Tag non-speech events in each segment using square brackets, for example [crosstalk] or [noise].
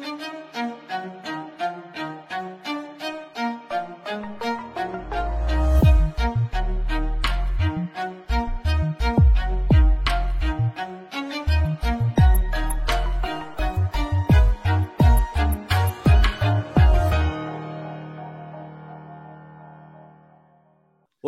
thank you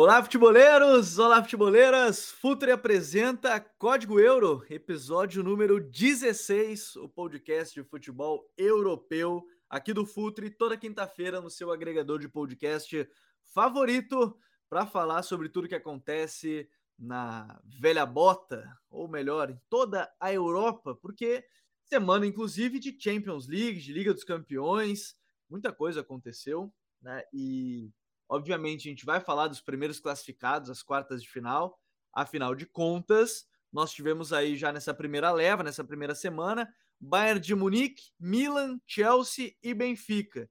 Olá, futeboleiros! Olá, futeboleiras! Futre apresenta Código Euro, episódio número 16, o podcast de futebol europeu aqui do Futre, toda quinta-feira no seu agregador de podcast favorito, para falar sobre tudo que acontece na velha bota, ou melhor, em toda a Europa, porque semana, inclusive, de Champions League, de Liga dos Campeões, muita coisa aconteceu, né? E Obviamente, a gente vai falar dos primeiros classificados, as quartas de final. Afinal de contas, nós tivemos aí já nessa primeira leva, nessa primeira semana, Bayern de Munique, Milan, Chelsea e Benfica.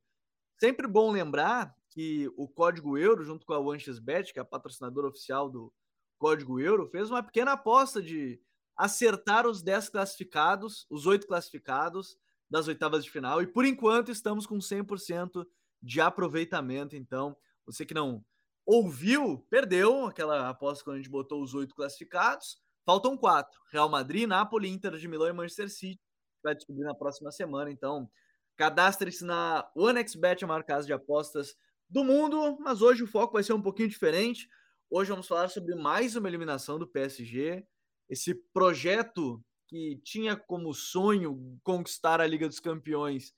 Sempre bom lembrar que o Código Euro, junto com a OneXBet, que é a patrocinadora oficial do Código Euro, fez uma pequena aposta de acertar os 10 classificados, os 8 classificados das oitavas de final. E por enquanto estamos com 100% de aproveitamento. Então, você que não ouviu, perdeu aquela aposta quando a gente botou os oito classificados. Faltam quatro: Real Madrid, Napoli, Inter de Milão e Manchester City. Vai descobrir na próxima semana. Então, cadastre-se na OneXBet, a maior casa de apostas do mundo. Mas hoje o foco vai ser um pouquinho diferente. Hoje vamos falar sobre mais uma eliminação do PSG. Esse projeto que tinha como sonho conquistar a Liga dos Campeões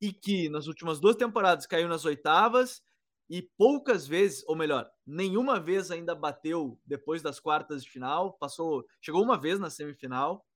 e que nas últimas duas temporadas caiu nas oitavas e poucas vezes, ou melhor, nenhuma vez ainda bateu depois das quartas de final. Passou, chegou uma vez na semifinal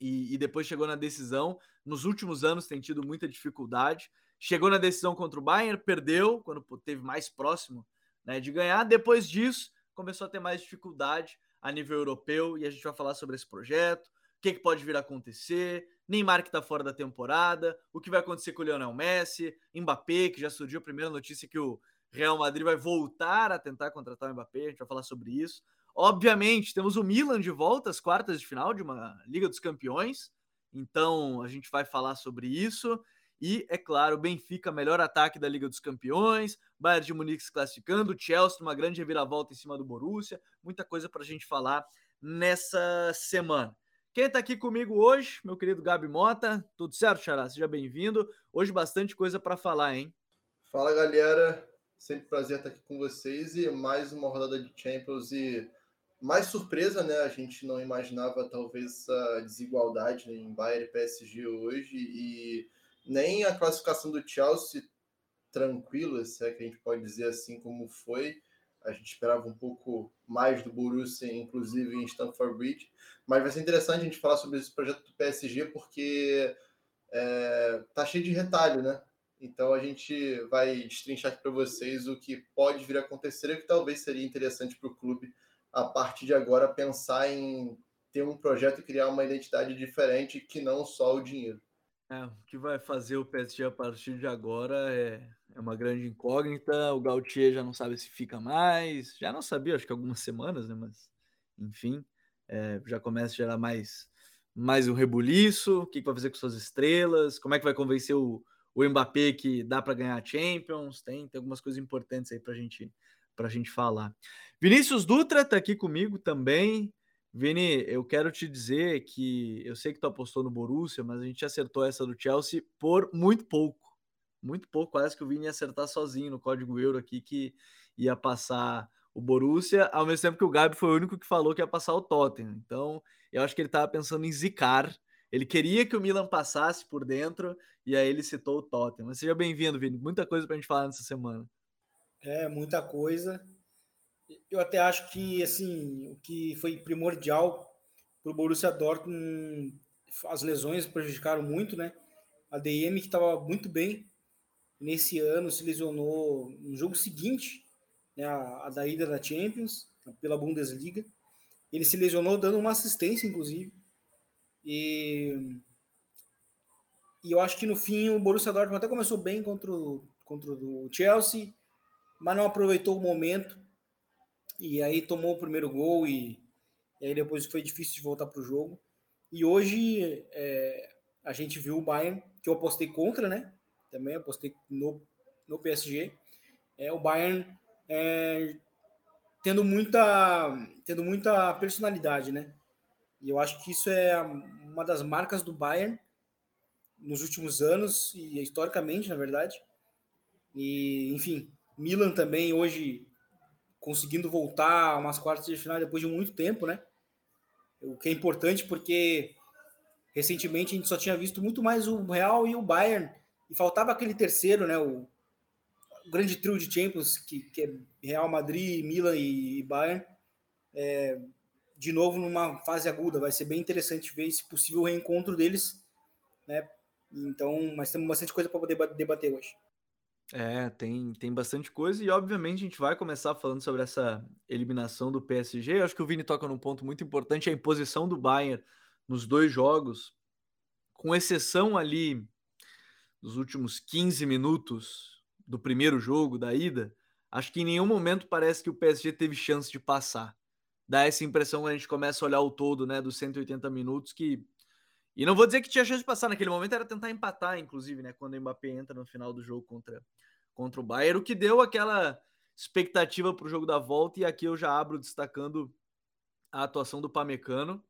e, e, depois chegou na decisão. Nos últimos anos tem tido muita dificuldade. Chegou na decisão contra o Bayern, perdeu quando teve mais próximo né, de ganhar. Depois disso, começou a ter mais dificuldade a nível europeu e a gente vai falar sobre esse projeto, o que, que pode vir a acontecer, Neymar que está fora da temporada, o que vai acontecer com o Lionel Messi, Mbappé, que já surgiu a primeira notícia que o Real Madrid vai voltar a tentar contratar o Mbappé, a gente vai falar sobre isso. Obviamente, temos o Milan de volta às quartas de final de uma Liga dos Campeões, então a gente vai falar sobre isso. E, é claro, Benfica, melhor ataque da Liga dos Campeões, Bayern de Munique se classificando, Chelsea, uma grande reviravolta em cima do Borussia, muita coisa para a gente falar nessa semana. Quem está aqui comigo hoje, meu querido Gabi Mota, tudo certo, Xará? Seja bem-vindo. Hoje bastante coisa para falar, hein? Fala, galera. Sempre prazer estar aqui com vocês e mais uma rodada de Champions e mais surpresa, né? A gente não imaginava talvez essa desigualdade né, em Bayern e PSG hoje e nem a classificação do Chelsea tranquila, se é que a gente pode dizer assim como foi. A gente esperava um pouco mais do Borussia, inclusive em Stamford Bridge. Mas vai ser interessante a gente falar sobre esse projeto do PSG, porque é, tá cheio de retalho, né? Então a gente vai destrinchar aqui para vocês o que pode vir a acontecer e que talvez seria interessante para o clube a partir de agora pensar em ter um projeto e criar uma identidade diferente que não só o dinheiro. É, o que vai fazer o PSG a partir de agora é, é uma grande incógnita. O Gautier já não sabe se fica mais, já não sabia, acho que algumas semanas, né? Mas enfim, é, já começa a gerar mais mais um rebuliço. O que, que vai fazer com suas estrelas? Como é que vai convencer o, o Mbappé que dá para ganhar a Champions, tem, tem algumas coisas importantes aí para gente, a gente falar. Vinícius Dutra está aqui comigo também. Vini, eu quero te dizer que eu sei que tu apostou no Borussia, mas a gente acertou essa do Chelsea por muito pouco. Muito pouco, quase que o Vini ia acertar sozinho no código euro aqui que ia passar o Borussia, ao mesmo tempo que o Gabi foi o único que falou que ia passar o Tottenham. Então, eu acho que ele estava pensando em zicar ele queria que o Milan passasse por dentro e aí ele citou o Tottenham. Mas seja bem-vindo, Vini. Muita coisa para a gente falar nessa semana. É, muita coisa. Eu até acho que assim, o que foi primordial para o Borussia Dortmund, as lesões prejudicaram muito, né? A DM que estava muito bem nesse ano se lesionou no jogo seguinte, né, a, a da ida da Champions pela Bundesliga. Ele se lesionou dando uma assistência, inclusive. E, e eu acho que no fim o Borussia Dortmund até começou bem contra o, contra o Chelsea, mas não aproveitou o momento. E aí tomou o primeiro gol e, e aí depois foi difícil de voltar para o jogo. E hoje é, a gente viu o Bayern, que eu apostei contra, né? Também apostei no, no PSG. É, o Bayern é, tendo muita tendo muita personalidade, né? E eu acho que isso é uma das marcas do Bayern nos últimos anos e historicamente, na verdade. E, enfim, Milan também hoje conseguindo voltar a umas quartas de final depois de muito tempo, né? O que é importante porque recentemente a gente só tinha visto muito mais o Real e o Bayern e faltava aquele terceiro, né? O, o grande trio de Champions que, que é Real Madrid, Milan e, Bayern. É, de novo numa fase aguda, vai ser bem interessante ver esse possível reencontro deles, né? Então, mas temos bastante coisa para poder debater hoje. É, tem, tem bastante coisa e obviamente a gente vai começar falando sobre essa eliminação do PSG. Eu acho que o Vini toca num ponto muito importante, a imposição do Bayern nos dois jogos, com exceção ali dos últimos 15 minutos do primeiro jogo, da ida, acho que em nenhum momento parece que o PSG teve chance de passar. Dá essa impressão quando a gente começa a olhar o todo, né, dos 180 minutos, que e não vou dizer que tinha chance de passar naquele momento, era tentar empatar, inclusive, né? Quando o Mbappé entra no final do jogo contra, contra o Bayern, o que deu aquela expectativa para o jogo da volta. E aqui eu já abro destacando a atuação do Pamecano,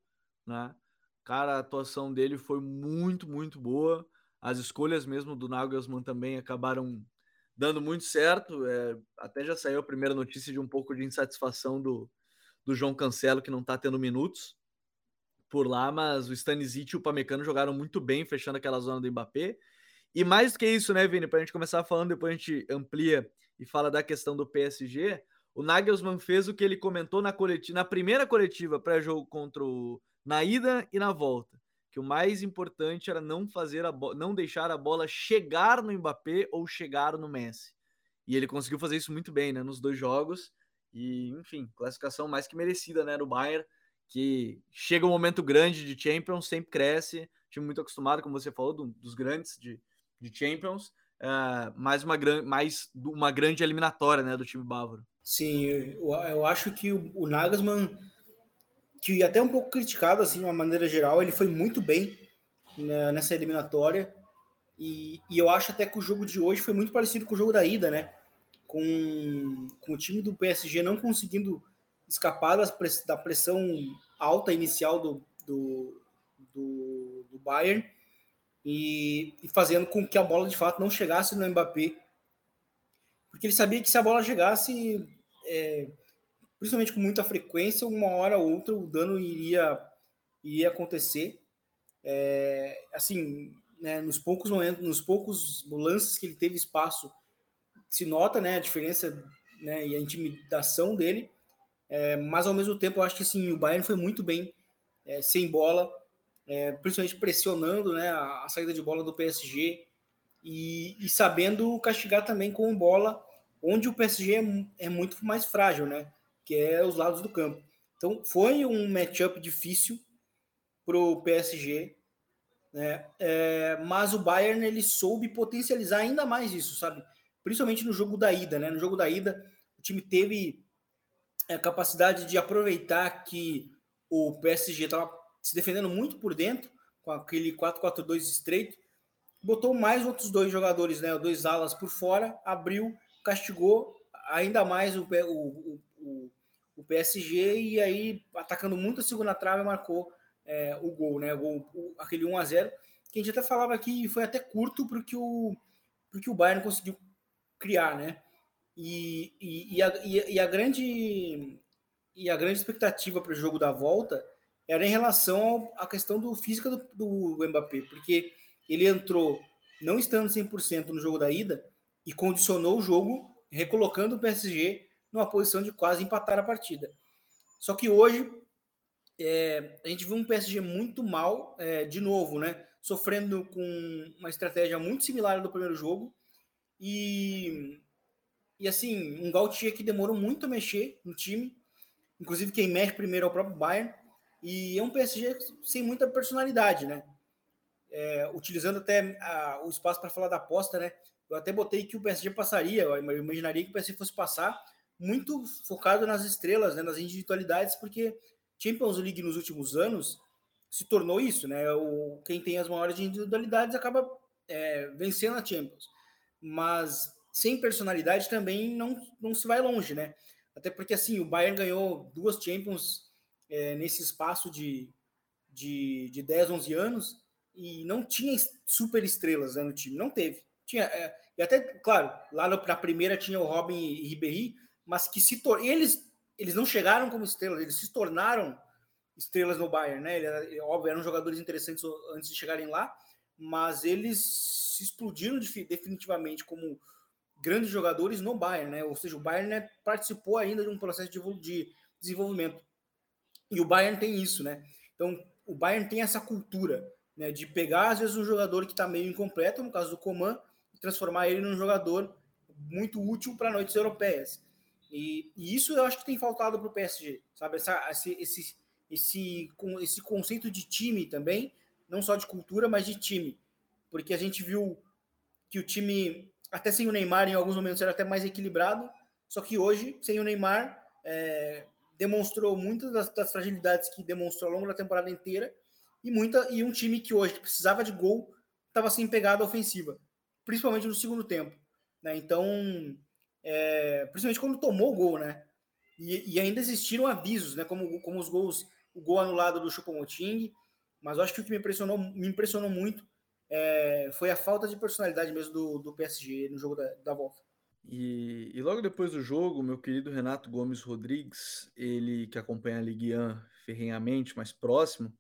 né? Cara, a atuação dele foi muito, muito boa. As escolhas mesmo do Nagelsmann também acabaram dando muito certo. É, até já saiu a primeira notícia de um pouco de insatisfação do, do João Cancelo, que não está tendo minutos por lá, mas o Stanisic e o Pamecano jogaram muito bem, fechando aquela zona do Mbappé. E mais do que isso, né, Vini, para a gente começar falando, depois a gente amplia e fala da questão do PSG, o Nagelsmann fez o que ele comentou na coletiva, na primeira coletiva pré-jogo contra o na ida e na volta, que o mais importante era não fazer a não deixar a bola chegar no Mbappé ou chegar no Messi. E ele conseguiu fazer isso muito bem, né, nos dois jogos. E, enfim, classificação mais que merecida, né, do Bayern que chega um momento grande de Champions, sempre cresce, time muito acostumado, como você falou, do, dos grandes de, de Champions, uh, mais, uma, mais uma grande eliminatória né, do time bávaro. Sim, eu, eu acho que o, o Nagelsmann, que até um pouco criticado, assim, de uma maneira geral, ele foi muito bem né, nessa eliminatória, e, e eu acho até que o jogo de hoje foi muito parecido com o jogo da ida, né? Com, com o time do PSG não conseguindo escapar da pressão alta inicial do, do, do, do Bayern e, e, fazendo com que a bola de fato não chegasse no Mbappé. Porque ele sabia que se a bola chegasse, é, principalmente com muita frequência, uma hora ou outra o dano iria, iria acontecer. É, assim, né, nos poucos momentos, nos poucos lances que ele teve espaço, se nota né, a diferença né, e a intimidação dele. É, mas ao mesmo tempo, eu acho que assim, o Bayern foi muito bem é, sem bola, é, principalmente pressionando né, a, a, saída de bola do PSG e, e, sabendo castigar também com bola, onde o PSG é, é, muito mais frágil, né? Que é os lados do campo. Então foi um matchup difícil para o PSG, né? É, mas o Bayern ele soube potencializar ainda mais isso, sabe? Principalmente no jogo da ida, né? No jogo da ida, o time teve a capacidade de aproveitar que o PSG estava se defendendo muito por dentro, com aquele 4-4-2 estreito, botou mais outros dois jogadores, né, dois alas por fora, abriu, castigou ainda mais o, o, o, o PSG e aí, atacando muito a segunda trave, marcou é, o gol, né, o o, aquele 1 a 0 que a gente até falava que foi até curto para que o, que o Bayern conseguiu criar, né? E, e, e, a, e, a, grande e a grande expectativa para o jogo da volta era em relação à questão do física do, do Mbappé, porque ele entrou não estando 100% no jogo da ida e condicionou o jogo, recolocando o PSG numa posição de quase empatar a partida. Só que hoje é, a gente viu um PSG muito mal, é, de novo, né? Sofrendo com uma estratégia muito similar do primeiro jogo e e assim, um Gautier que demorou muito a mexer no time. Inclusive, quem mexe primeiro é o próprio Bayern. E é um PSG sem muita personalidade, né? É, utilizando até a, o espaço para falar da aposta, né? Eu até botei que o PSG passaria, eu imaginaria que o PSG fosse passar muito focado nas estrelas, né, nas individualidades, porque Champions League nos últimos anos se tornou isso, né? O, quem tem as maiores individualidades acaba é, vencendo a Champions. Mas sem personalidade também não, não se vai longe, né? Até porque assim, o Bayern ganhou duas Champions é, nesse espaço de, de, de 10, 11 anos e não tinha super estrelas né, no time, não teve. Tinha, é, e até, claro, lá na primeira tinha o Robin e Ribéry, mas que se eles eles não chegaram como estrelas, eles se tornaram estrelas no Bayern, né? Ele, óbvio, eram jogadores interessantes antes de chegarem lá, mas eles se explodiram definitivamente como grandes jogadores no Bayern, né? Ou seja, o Bayern né, participou ainda de um processo de, de desenvolvimento. E o Bayern tem isso, né? Então, o Bayern tem essa cultura né, de pegar, às vezes, um jogador que está meio incompleto, no caso do Coman, e transformar ele num jogador muito útil para noites europeias. E, e, isso eu acho que tem faltado para o PSG, sabe? Essa, esse, esse, esse, esse conceito de time também, não só de cultura, mas de time. Porque a gente viu que o time, até sem o Neymar, em alguns momentos era até mais equilibrado, só que hoje, sem o Neymar, é, demonstrou muitas das, das, fragilidades que demonstrou ao longo da temporada inteira e muita e um time que hoje que precisava de gol estava sem pegada ofensiva, principalmente no segundo tempo. Né? Então, é, principalmente quando tomou o gol, né? E, e, ainda existiram avisos, né? Como, como os gols, o gol anulado do Choupo-Moting, mas eu acho que o que me impressionou, me impressionou muito é, foi a falta de personalidade mesmo do, do PSG no jogo da, da volta. E, e, logo depois do jogo, meu querido Renato Gomes Rodrigues, ele que acompanha a Ligue 1 ferrenhamente, mais próximo,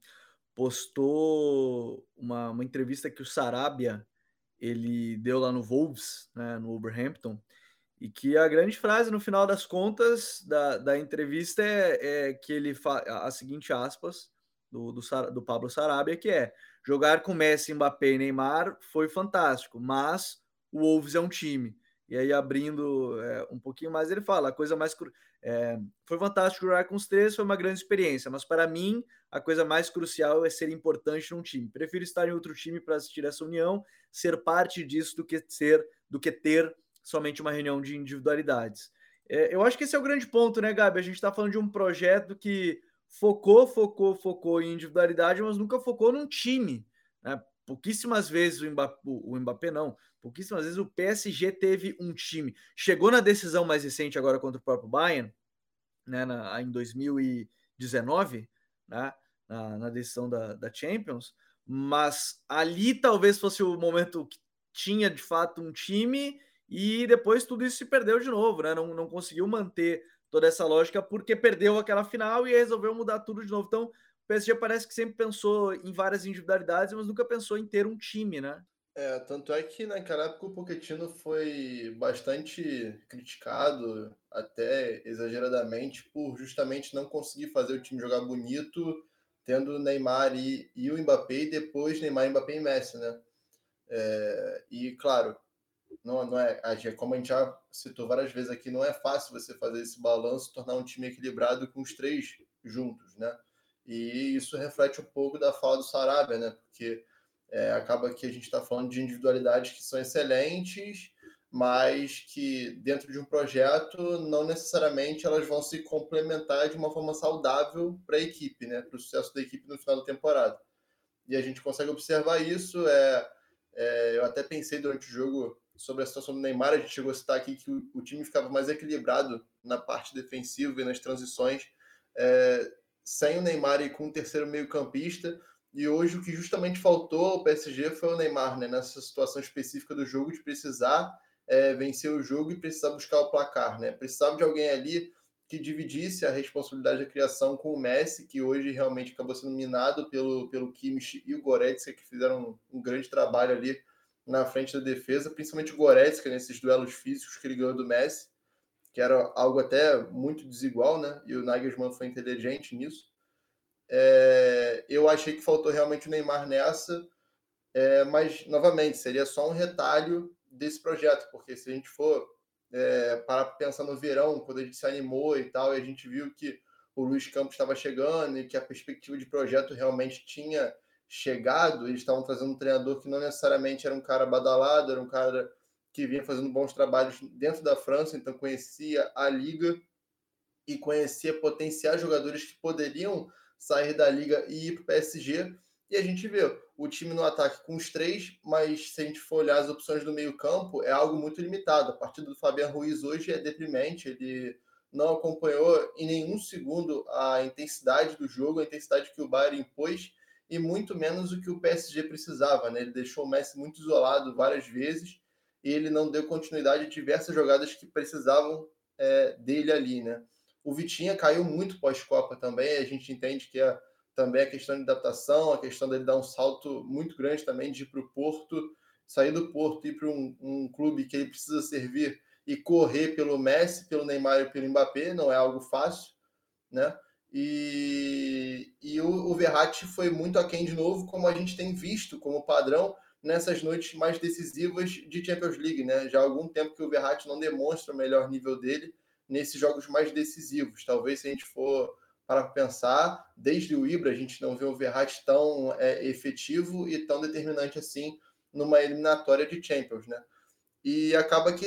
postou uma, uma entrevista que o Sarabia ele deu lá no Wolves, né, no Wolverhampton, e que a grande frase no final das contas da, da entrevista é, é que ele faz a seguinte aspas do, do, do Pablo Sarabia, que é jogar com Messi, Mbappé e Neymar foi fantástico, mas o Wolves é um time. E aí, abrindo é, um pouquinho mais, ele fala: a coisa mais. É, foi fantástico jogar com os três, foi uma grande experiência, mas para mim, a coisa mais crucial é ser importante num time. Prefiro estar em outro time para assistir essa união, ser parte disso do que ser, do que ter somente uma reunião de individualidades. É, eu acho que esse é o grande ponto, né, Gabi? A gente está falando de um projeto que focou, focou, focou em individualidade, mas nunca focou num time. Né? Pouquíssimas vezes o Mbappé, o Mbappé não, pouquíssimas vezes o PSG teve um time. Chegou na decisão mais recente agora contra o próprio Bayern, né, na, em 2019, né, na, na decisão da, da Champions, mas ali talvez fosse o momento que tinha de fato um time e depois tudo isso se perdeu de novo, né? Não, não conseguiu manter toda essa lógica porque perdeu aquela final e resolveu mudar tudo de novo. Então, o PSG parece que sempre pensou em várias individualidades, mas nunca pensou em ter um time, né? É, tanto é que naquela época o Pochettino foi bastante criticado, até exageradamente, por justamente não conseguir fazer o time jogar bonito, tendo Neymar e, e o Mbappé, e depois Neymar, Mbappé e Messi, né? É, e claro, não, não é, como a gente já citou várias vezes aqui, não é fácil você fazer esse balanço, tornar um time equilibrado com os três juntos, né? E isso reflete um pouco da fala do Sarabia, né? Porque é, acaba que a gente está falando de individualidades que são excelentes, mas que dentro de um projeto não necessariamente elas vão se complementar de uma forma saudável para a equipe, né? Para o sucesso da equipe no final da temporada. E a gente consegue observar isso. É, é, eu até pensei durante o jogo sobre a situação do Neymar, a gente chegou a citar aqui que o, o time ficava mais equilibrado na parte defensiva e nas transições, é, sem o Neymar e com o terceiro meio-campista. E hoje o que justamente faltou ao PSG foi o Neymar, né, nessa situação específica do jogo, de precisar é, vencer o jogo e precisar buscar o placar. Né? Precisava de alguém ali que dividisse a responsabilidade da criação com o Messi, que hoje realmente acabou sendo minado pelo, pelo Kimmich e o Goretzka, que fizeram um, um grande trabalho ali na frente da defesa, principalmente o Goretzka nesses duelos físicos que ele ganhou do Messi, que era algo até muito desigual, né? E o Nagelsmann foi inteligente nisso. É, eu achei que faltou realmente o Neymar nessa, é, mas novamente seria só um retalho desse projeto, porque se a gente for é, para pensar no verão, quando a gente se animou e tal, e a gente viu que o Luiz Campos estava chegando e que a perspectiva de projeto realmente tinha chegado, eles estavam trazendo um treinador que não necessariamente era um cara badalado, era um cara que vinha fazendo bons trabalhos dentro da França, então conhecia a liga e conhecia potenciais jogadores que poderiam sair da liga e ir para o PSG. E a gente vê o time no ataque com os três, mas se a gente for olhar as opções do meio-campo, é algo muito limitado. A partida do Fabiano Ruiz hoje é deprimente, ele não acompanhou em nenhum segundo a intensidade do jogo, a intensidade que o Bayern impôs e muito menos o que o PSG precisava. Né? Ele deixou o Messi muito isolado várias vezes e ele não deu continuidade a diversas jogadas que precisavam é, dele ali. Né? O Vitinha caiu muito pós-Copa também, a gente entende que é também a questão de adaptação, a questão dele dar um salto muito grande também de ir para o Porto, sair do Porto e ir para um, um clube que ele precisa servir e correr pelo Messi, pelo Neymar e pelo Mbappé, não é algo fácil, né? E, e o, o Verratti foi muito aquém de novo, como a gente tem visto como padrão nessas noites mais decisivas de Champions League, né? Já há algum tempo que o Verratti não demonstra o melhor nível dele nesses jogos mais decisivos. Talvez se a gente for para pensar, desde o Ibra a gente não vê o Verratti tão é, efetivo e tão determinante assim numa eliminatória de Champions, né? E acaba que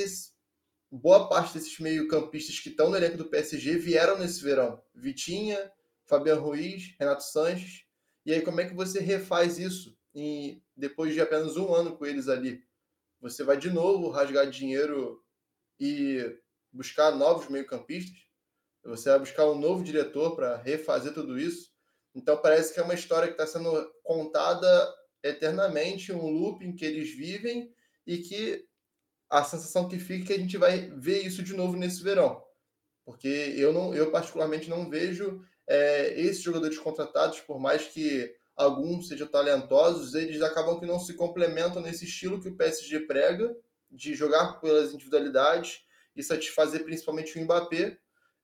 boa parte desses meio-campistas que estão no elenco do PSG vieram nesse verão. Vitinha, Fabiano Ruiz, Renato Sanches. E aí, como é que você refaz isso em, depois de apenas um ano com eles ali? Você vai de novo rasgar dinheiro e buscar novos meio-campistas? Você vai buscar um novo diretor para refazer tudo isso? Então, parece que é uma história que está sendo contada eternamente, um loop em que eles vivem e que a sensação que fica é que a gente vai ver isso de novo nesse verão. Porque eu, não, eu particularmente não vejo é, esses jogadores contratados, por mais que alguns sejam talentosos, eles acabam que não se complementam nesse estilo que o PSG prega, de jogar pelas individualidades e satisfazer principalmente o Mbappé,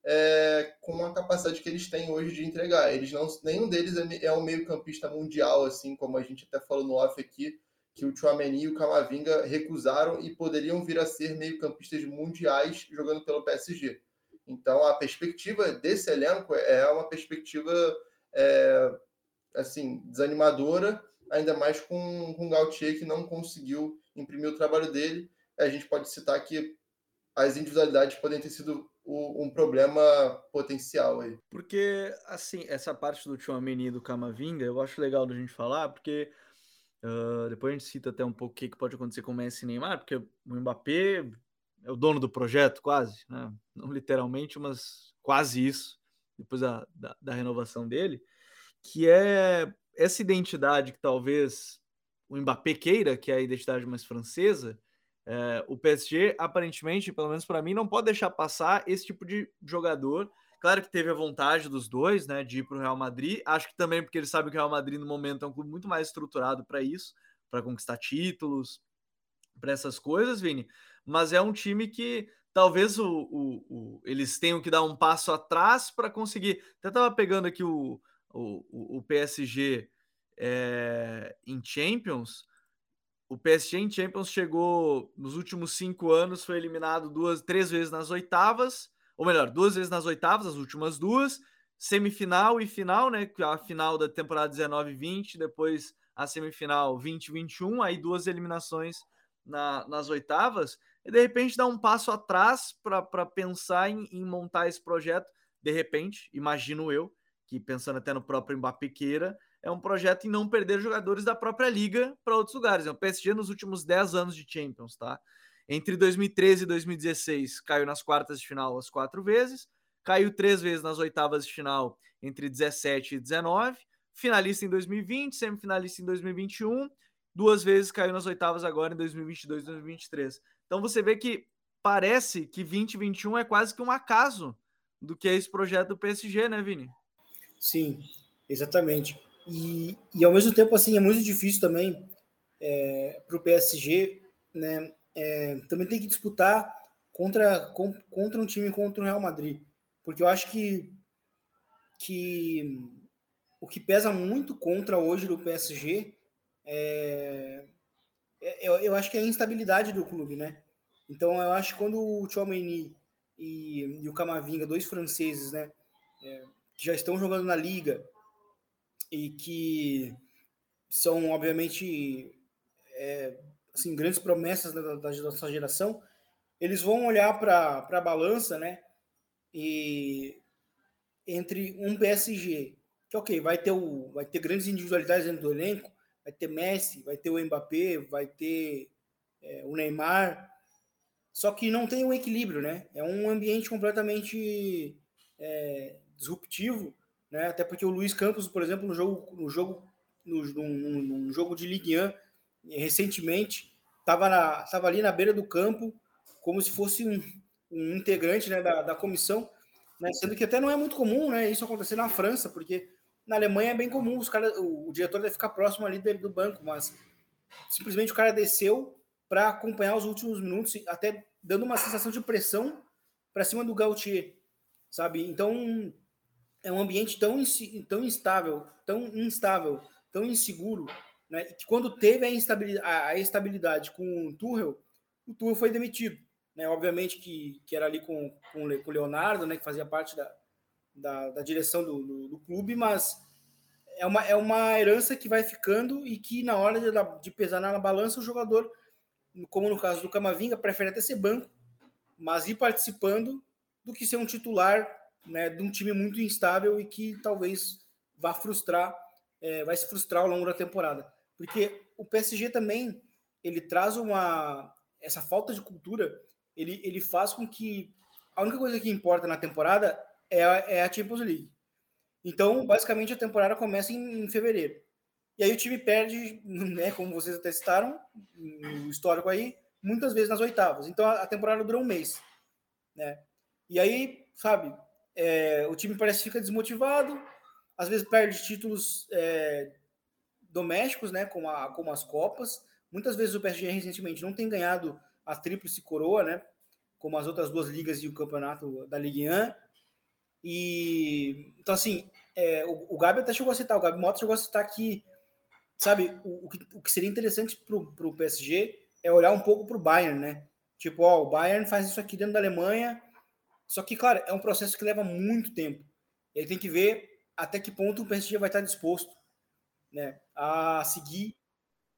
é, com a capacidade que eles têm hoje de entregar. Eles não, nenhum deles é, é um meio-campista mundial, assim como a gente até falou no off aqui, que o Chouameni e o Camavinga recusaram e poderiam vir a ser meio-campistas mundiais jogando pelo PSG. Então, a perspectiva desse elenco é uma perspectiva é, assim desanimadora, ainda mais com, com o Gautier, que não conseguiu imprimir o trabalho dele. A gente pode citar que as individualidades podem ter sido o, um problema potencial aí. Porque, assim, essa parte do Chouameni e do Camavinga, eu acho legal da gente falar, porque Uh, depois a gente cita até um pouco o que, pode acontecer com o Messi e Neymar, porque o Mbappé é o dono do projeto, quase, né? não [laughs] literalmente, mas quase isso, depois da, da, da renovação dele, que é essa identidade que talvez o Mbappé queira, que é a identidade mais francesa, é, o PSG, aparentemente, pelo menos para mim, não pode deixar passar esse tipo de jogador Claro que teve a vontade dos dois, né, de ir para o Real Madrid. Acho que também porque ele sabe que o Real Madrid no momento é um clube muito mais estruturado para isso, para conquistar títulos, para essas coisas, Vini. Mas é um time que talvez o, o, o eles tenham que dar um passo atrás para conseguir. Até estava pegando aqui o, o, o PSG é, em Champions. O PSG em Champions chegou nos últimos cinco anos, foi eliminado duas, três vezes nas oitavas ou melhor, duas vezes nas oitavas, as últimas duas, semifinal e final, né? A final da temporada 19-20, depois a semifinal 20-21, aí duas eliminações na, nas oitavas, e de repente dá um passo atrás para pensar em, em, montar esse projeto. De repente, imagino eu, que pensando até no próprio Mbappé queira, é um projeto em não perder jogadores da própria liga para outros lugares. É o PSG nos últimos 10 anos de Champions, tá? Entre 2013 e 2016, caiu nas quartas de final as quatro vezes, caiu três vezes nas oitavas de final entre 17 e 19, finalista em 2020, semifinalista em 2021, duas vezes caiu nas oitavas agora em 2022 e 2023. Então você vê que parece que 2021 é quase que um acaso do que é esse projeto do PSG, né, Vini? Sim, exatamente. E, e ao mesmo tempo, assim, é muito difícil também é, para o PSG, né, é, também tem que disputar contra, com, contra um time contra o Real Madrid. Porque eu acho que, que o que pesa muito contra hoje do PSG é, é, eu, eu acho que é a instabilidade do clube, né? Então eu acho que quando o Chouameni e, e o Camavinga, dois franceses, né, é, que já estão jogando na liga e que são obviamente é, assim, grandes promessas da, da nossa geração, eles vão olhar para a balança, né? E entre um PSG que ok, vai ter, o, vai ter grandes individualidades dentro do elenco, vai ter Messi, vai ter o Mbappé, vai ter é, o Neymar, só que não tem um equilíbrio, né? É um ambiente completamente é, disruptivo, né? Até porque o Luiz Campos, por exemplo, no jogo, no jogo, no, no, no jogo de Ligue 1, recentemente, estava tava ali na beira do campo, como se fosse um, um integrante né, da, da comissão, né? Sendo que até não é muito comum, né? Isso acontecer na França, porque na Alemanha é bem comum os cara, o, o diretor deve ficar próximo ali dele do banco, mas simplesmente o cara desceu para acompanhar os últimos minutos, até dando uma sensação de pressão para cima do Gautier, sabe? Então é um ambiente tão, tão instável, tão instável, tão inseguro, né? Que quando teve a instabilidade, a estabilidade com o Tuchel, o Tuchel foi demitido, né? Obviamente que, que era ali com, com o Leonardo, né? Que fazia parte da, da, da direção do, do, do, clube, mas é uma, é uma herança que vai ficando e que na hora de, de pesar na balança o jogador como no caso do Camavinga, prefere até ser banco, mas ir participando do que ser um titular né, de um time muito instável e que talvez vá frustrar, é, vai se frustrar ao longo da temporada. Porque o PSG também ele traz uma essa falta de cultura, ele, ele faz com que a única coisa que importa na temporada é a, é a Champions League. Então, basicamente, a temporada começa em, em fevereiro. E aí o time perde, [laughs] né, como vocês até citaram, no histórico aí, muitas vezes nas oitavas. Então a, temporada durou um mês. Né? E aí, sabe, é, o time parece que fica desmotivado, às vezes perde títulos é, domésticos, né, como, a, como as Copas. Muitas vezes o PSG recentemente não tem ganhado a tríplice coroa, né, como as outras duas ligas e o campeonato da Ligue 1. E então assim, é, o, o Gabi até chegou a citar, o Gabi Mota chegou a citar que sabe, o, o, que, o que seria interessante para o PSG é olhar um pouco para o Bayern, né? Tipo, ó, o Bayern faz isso aqui dentro da Alemanha, só que, claro, é um processo que leva muito tempo. Ele tem que ver até que ponto o PSG vai estar disposto né, a seguir.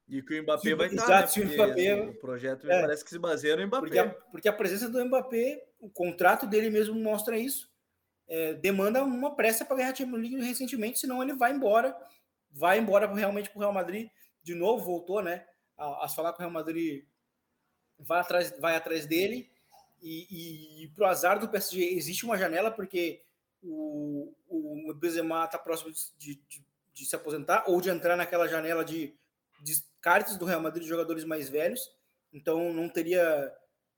E que o Mbappé que, vai estar, né? o, Mbappé, o projeto é, parece que se baseia no Mbappé. Porque a, porque a, presença do Mbappé, o contrato dele mesmo mostra isso, é, demanda uma pressa para ganhar a Champions League recentemente, senão ele vai embora vai embora realmente para o Real Madrid, de novo voltou, né? A, a falar com o Real Madrid vai atrás, vai atrás dele. E, e, e para o azar do PSG existe uma janela, porque o, o Benzema está próximo de, de, de, se aposentar ou de entrar naquela janela de descartes do Real Madrid de jogadores mais velhos. Então não teria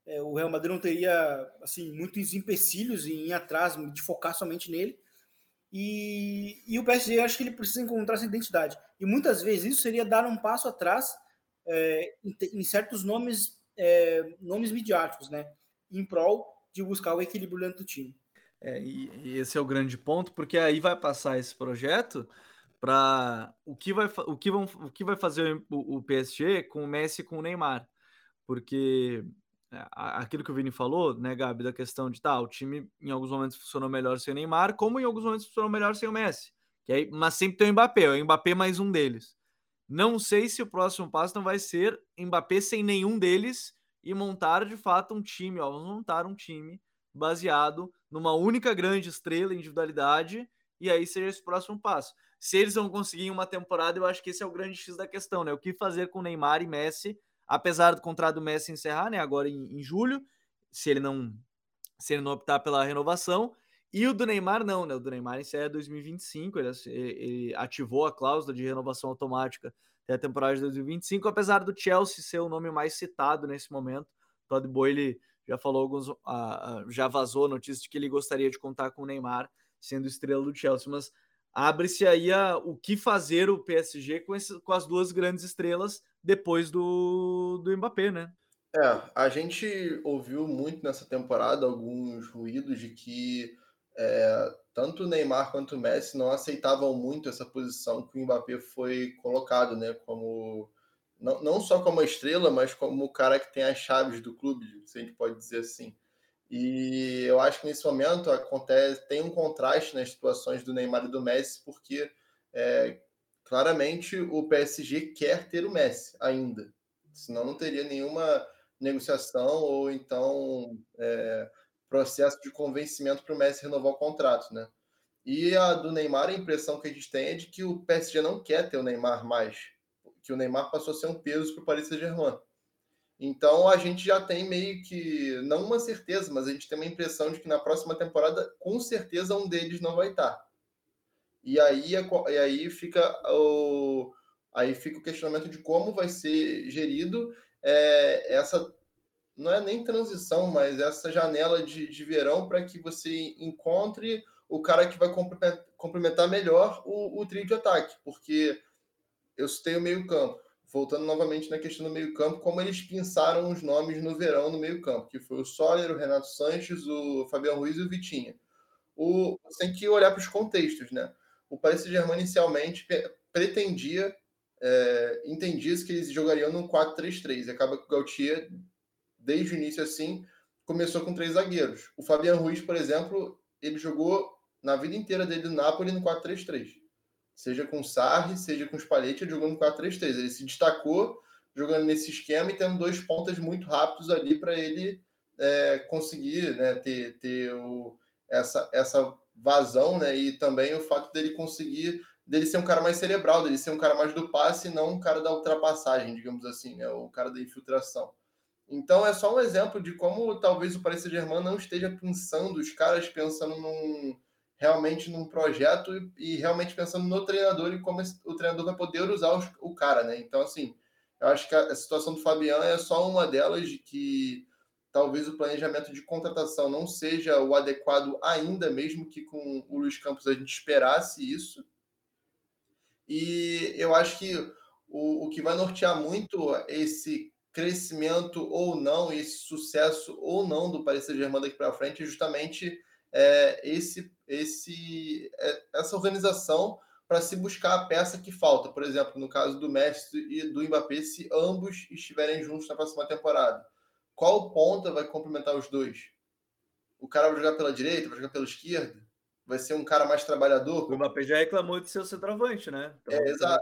é, o Real Madrid não teria assim muitos empecilhos em ir atrás de focar somente nele. E, e o PSG acho que ele precisa encontrar essa identidade. E muitas vezes isso seria dar um passo atrás é, em, em, certos nomes, é, nomes midiáticos, né? Em prol de buscar o equilíbrio dentro do time. É, e, e esse é o grande ponto, porque aí vai passar esse projeto para o que vai o que vão o que vai fazer o, o PSG com o Messi e com o Neymar, porque é, aquilo que o Vini falou, né, Gabi, da questão de tá, o time em alguns momentos funcionou melhor sem o Neymar, como em alguns momentos funcionou melhor sem o Messi. Que aí, mas sempre tem o Mbappé, o Mbappé mais um deles. Não sei se o próximo passo não vai ser Mbappé sem nenhum deles e montar de fato um time, ó, vamos montar um time baseado numa única grande estrela, individualidade, e aí seja esse próximo passo. Se eles vão conseguir uma temporada, eu acho que esse é o grande X da questão, né? O que fazer com Neymar e Messi apesar do contrato do Messi encerrar, né, agora em, em julho, se ele não se ele não optar pela renovação, e o do Neymar não, né? O do Neymar encerra 2025, ele, ele ativou a cláusula de renovação automática até a temporada de 2025, apesar do Chelsea ser o nome mais citado nesse momento. Todd Boyle já falou alguns, já vazou a notícia de que ele gostaria de contar com o Neymar sendo estrela do Chelsea, mas abre-se aí a, o que fazer o PSG com, esse, com as duas grandes estrelas depois do, do Mbappé, né? É, a gente ouviu muito nessa temporada alguns ruídos de que é, tanto o Neymar quanto o Messi não aceitavam muito essa posição que o Mbappé foi colocado, né? Como não, não só como estrela, mas como o cara que tem as chaves do clube, se a gente pode dizer assim. E eu acho que nesse momento acontece, tem um contraste nas situações do Neymar e do Messi, porque é, claramente o PSG quer ter o Messi ainda, senão não teria nenhuma negociação ou então é, processo de convencimento para o Messi renovar o contrato, né? E a do Neymar, a impressão que a gente tem é de que o PSG não quer ter o Neymar mais, que o Neymar passou a ser um peso para o Paris Saint-Germain. Então a gente já tem meio que, não uma certeza, mas a gente tem uma impressão de que na próxima temporada, com certeza, um deles não vai estar. E aí, e aí fica o, aí fica o questionamento de como vai ser gerido é, essa não é nem transição, mas essa janela de, de verão para que você encontre o cara que vai complementar melhor o, o trio de ataque, porque eu citei o meio-campo. Voltando novamente na questão do meio-campo, como eles pensaram os nomes no verão no meio-campo, que foi o Soler, o Renato Sanches, o Fabiano Ruiz e o Vitinha. O, tem que olhar para os contextos, né? O Paris Saint-Germain inicialmente pretendia, é, entendia que eles jogariam num 4-3-3. E acaba que o Gautier, desde o início assim, começou com três zagueiros. O Fabiano Ruiz, por exemplo, ele jogou na vida inteira dele do Napoli no 4-3-3. Seja com o Sarri, seja com o Spalletti, no 4-3-3. Ele se destacou jogando nesse esquema e tendo dois pontas muito rápidos ali para ele é, conseguir né, ter, ter o, essa, essa vazão, né? E também o fato dele conseguir dele ser um cara mais cerebral, dele ser um cara mais do passe, e não um cara da ultrapassagem, digamos assim, né? O cara da infiltração. Então é só um exemplo de como talvez o Paris Saint-Germain não esteja pensando, os caras pensando num, realmente num projeto e, realmente pensando no treinador e como o treinador vai poder usar o cara, né? Então, assim, eu acho que a, a situação do Fabiano é só uma delas de que talvez o planejamento de contratação não seja o adequado ainda, mesmo que com o Luiz Campos a gente esperasse isso. E eu acho que o, o que vai nortear muito esse crescimento ou não, esse sucesso ou não do Paris Saint-Germain daqui para frente é justamente é, esse, esse, é, essa organização para se buscar a peça que falta. Por exemplo, no caso do Messi e do Mbappé, se ambos estiverem juntos na próxima temporada. Qual ponta vai complementar os dois? O cara vai jogar pela direita, vai jogar pela esquerda? Vai ser um cara mais trabalhador? O Mbappé já reclamou de ser o centroavante, né? Então, é, exato.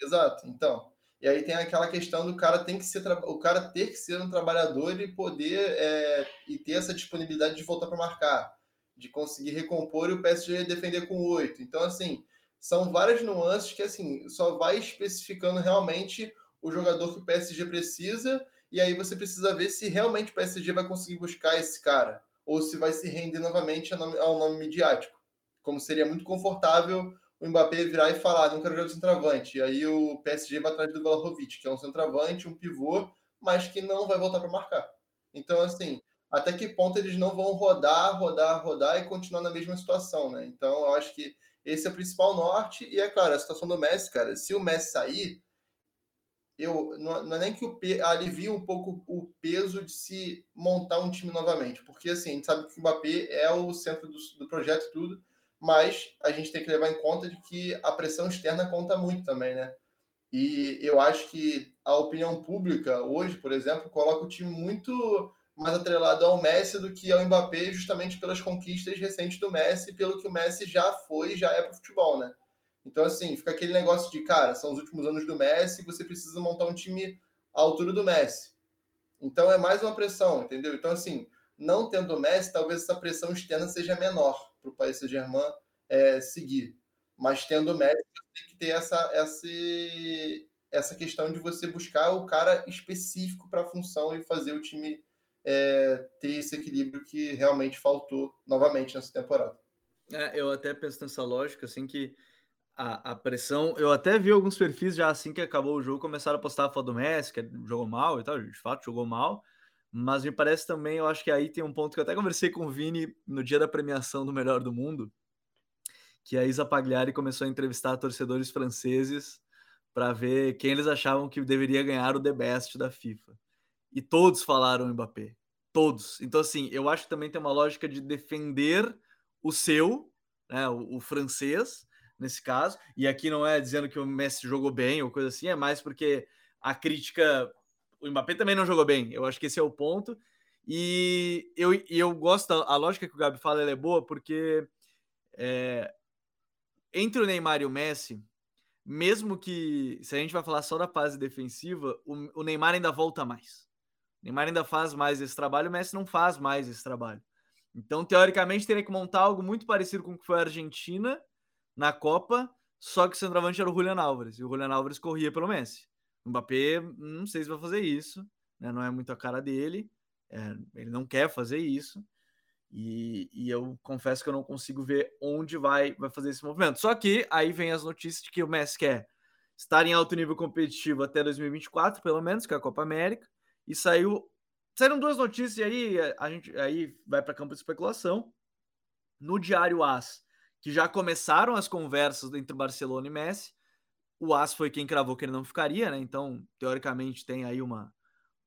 Exato. Então, e aí tem aquela questão do cara tem que ser o cara ter que ser um trabalhador e poder é, e ter essa disponibilidade de voltar para marcar, de conseguir recompor e o PSG defender com oito. Então assim são várias nuances que assim só vai especificando realmente o jogador que o PSG precisa e aí você precisa ver se realmente o PSG vai conseguir buscar esse cara ou se vai se render novamente ao nome, ao nome midiático, como seria muito confortável o Mbappé virar e falar, não quero jogar de centroavante. E aí o PSG vai atrás do Vlahovic, que é um centroavante, um pivô, mas que não vai voltar para marcar. Então, assim, até que ponto eles não vão rodar, rodar, rodar e continuar na mesma situação, né? Então, eu acho que esse é o principal norte. E é claro, a situação do Messi, cara, se o Messi sair, eu não é nem que o alivie um pouco o peso de se montar um time novamente, porque assim, a gente sabe que o Mbappé é o centro do, do projeto tudo, mas a gente tem que levar em conta de que a pressão externa conta muito também, né? E eu acho que a opinião pública hoje, por exemplo, coloca o time muito mais atrelado ao Messi do que ao Mbappé, justamente pelas conquistas recentes do Messi, pelo que o Messi já foi já é para o futebol, né? Então, assim, fica aquele negócio de, cara, são os últimos anos do Messi, você precisa montar um time à altura do Messi. Então, é mais uma pressão, entendeu? Então, assim, não tendo o Messi, talvez essa pressão externa seja menor para o Paris Saint-Germain é, seguir. Mas tendo o Messi, tem que ter essa, essa, essa questão de você buscar o cara específico para a função e fazer o time é, ter esse equilíbrio que realmente faltou novamente nessa temporada. É, eu até penso nessa lógica, assim, que a, a, pressão. Eu até vi alguns perfis já assim que acabou o jogo, começaram a postar a foto do Messi, que jogou mal e tal, de fato jogou mal. Mas me parece também, eu acho que aí tem um ponto que eu até conversei com o Vini no dia da premiação do Melhor do Mundo, que a Isa Pagliari começou a entrevistar torcedores franceses para ver quem eles achavam que deveria ganhar o The Best da FIFA. E todos falaram Mbappé. Todos. Então, assim, eu acho que também tem uma lógica de defender o seu, né, o, o francês, nesse caso. E aqui não é dizendo que o Messi jogou bem ou coisa assim, é mais porque a crítica o Mbappé também não jogou bem. Eu acho que esse é o ponto. E eu, eu gosto, a lógica que o Gabi fala é boa, porque é, entre o Neymar e o Messi, mesmo que, se a gente vai falar só da fase defensiva, o, o Neymar ainda volta mais. Neymar ainda faz mais esse trabalho, o Messi não faz mais esse trabalho. Então, teoricamente, teria que montar algo muito parecido com o que foi a Argentina na Copa, só que o centroavante era o Julian Álvares, e o Julian Álvares corria pelo Messi. O Mbappé, não sei se vai fazer isso, né? não é muito a cara dele, é, ele não quer fazer isso, e, e, eu confesso que eu não consigo ver onde vai, vai fazer esse movimento. Só que aí vem as notícias de que o Messi quer estar em alto nível competitivo até 2024, pelo menos, que é a Copa América, e saiu saíram duas notícias aí a gente aí vai para campo de especulação. No Diário AS, que já começaram as conversas entre Barcelona e Messi, o AS foi quem cravou que ele não ficaria, né? Então, teoricamente, tem aí uma,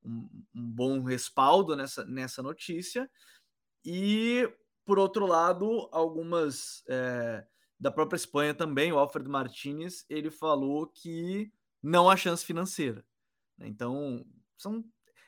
um, um bom respaldo nessa, nessa notícia. E, por outro lado, algumas é, da própria Espanha também, o Alfred Martinez, ele falou que não há chance financeira. Né? Então, são,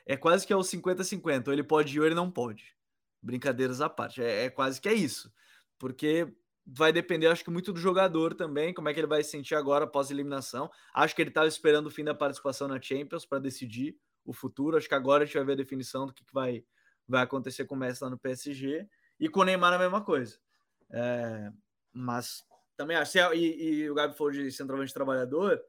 é quase que é o 50-50, ou ele pode ir ou ele não pode. Brincadeiras à parte, é, é quase que é isso. Porque vai depender, acho que muito do jogador também, como é que ele vai se sentir agora após a eliminação. Acho que ele estava esperando o fim da participação na Champions para decidir o futuro. Acho que agora a gente vai ver a definição do que, que vai vai acontecer com o Messi lá no PSG. E com o Neymar a mesma coisa. É, mas também acho. E, e, o Gabi falou de centroavante trabalhador.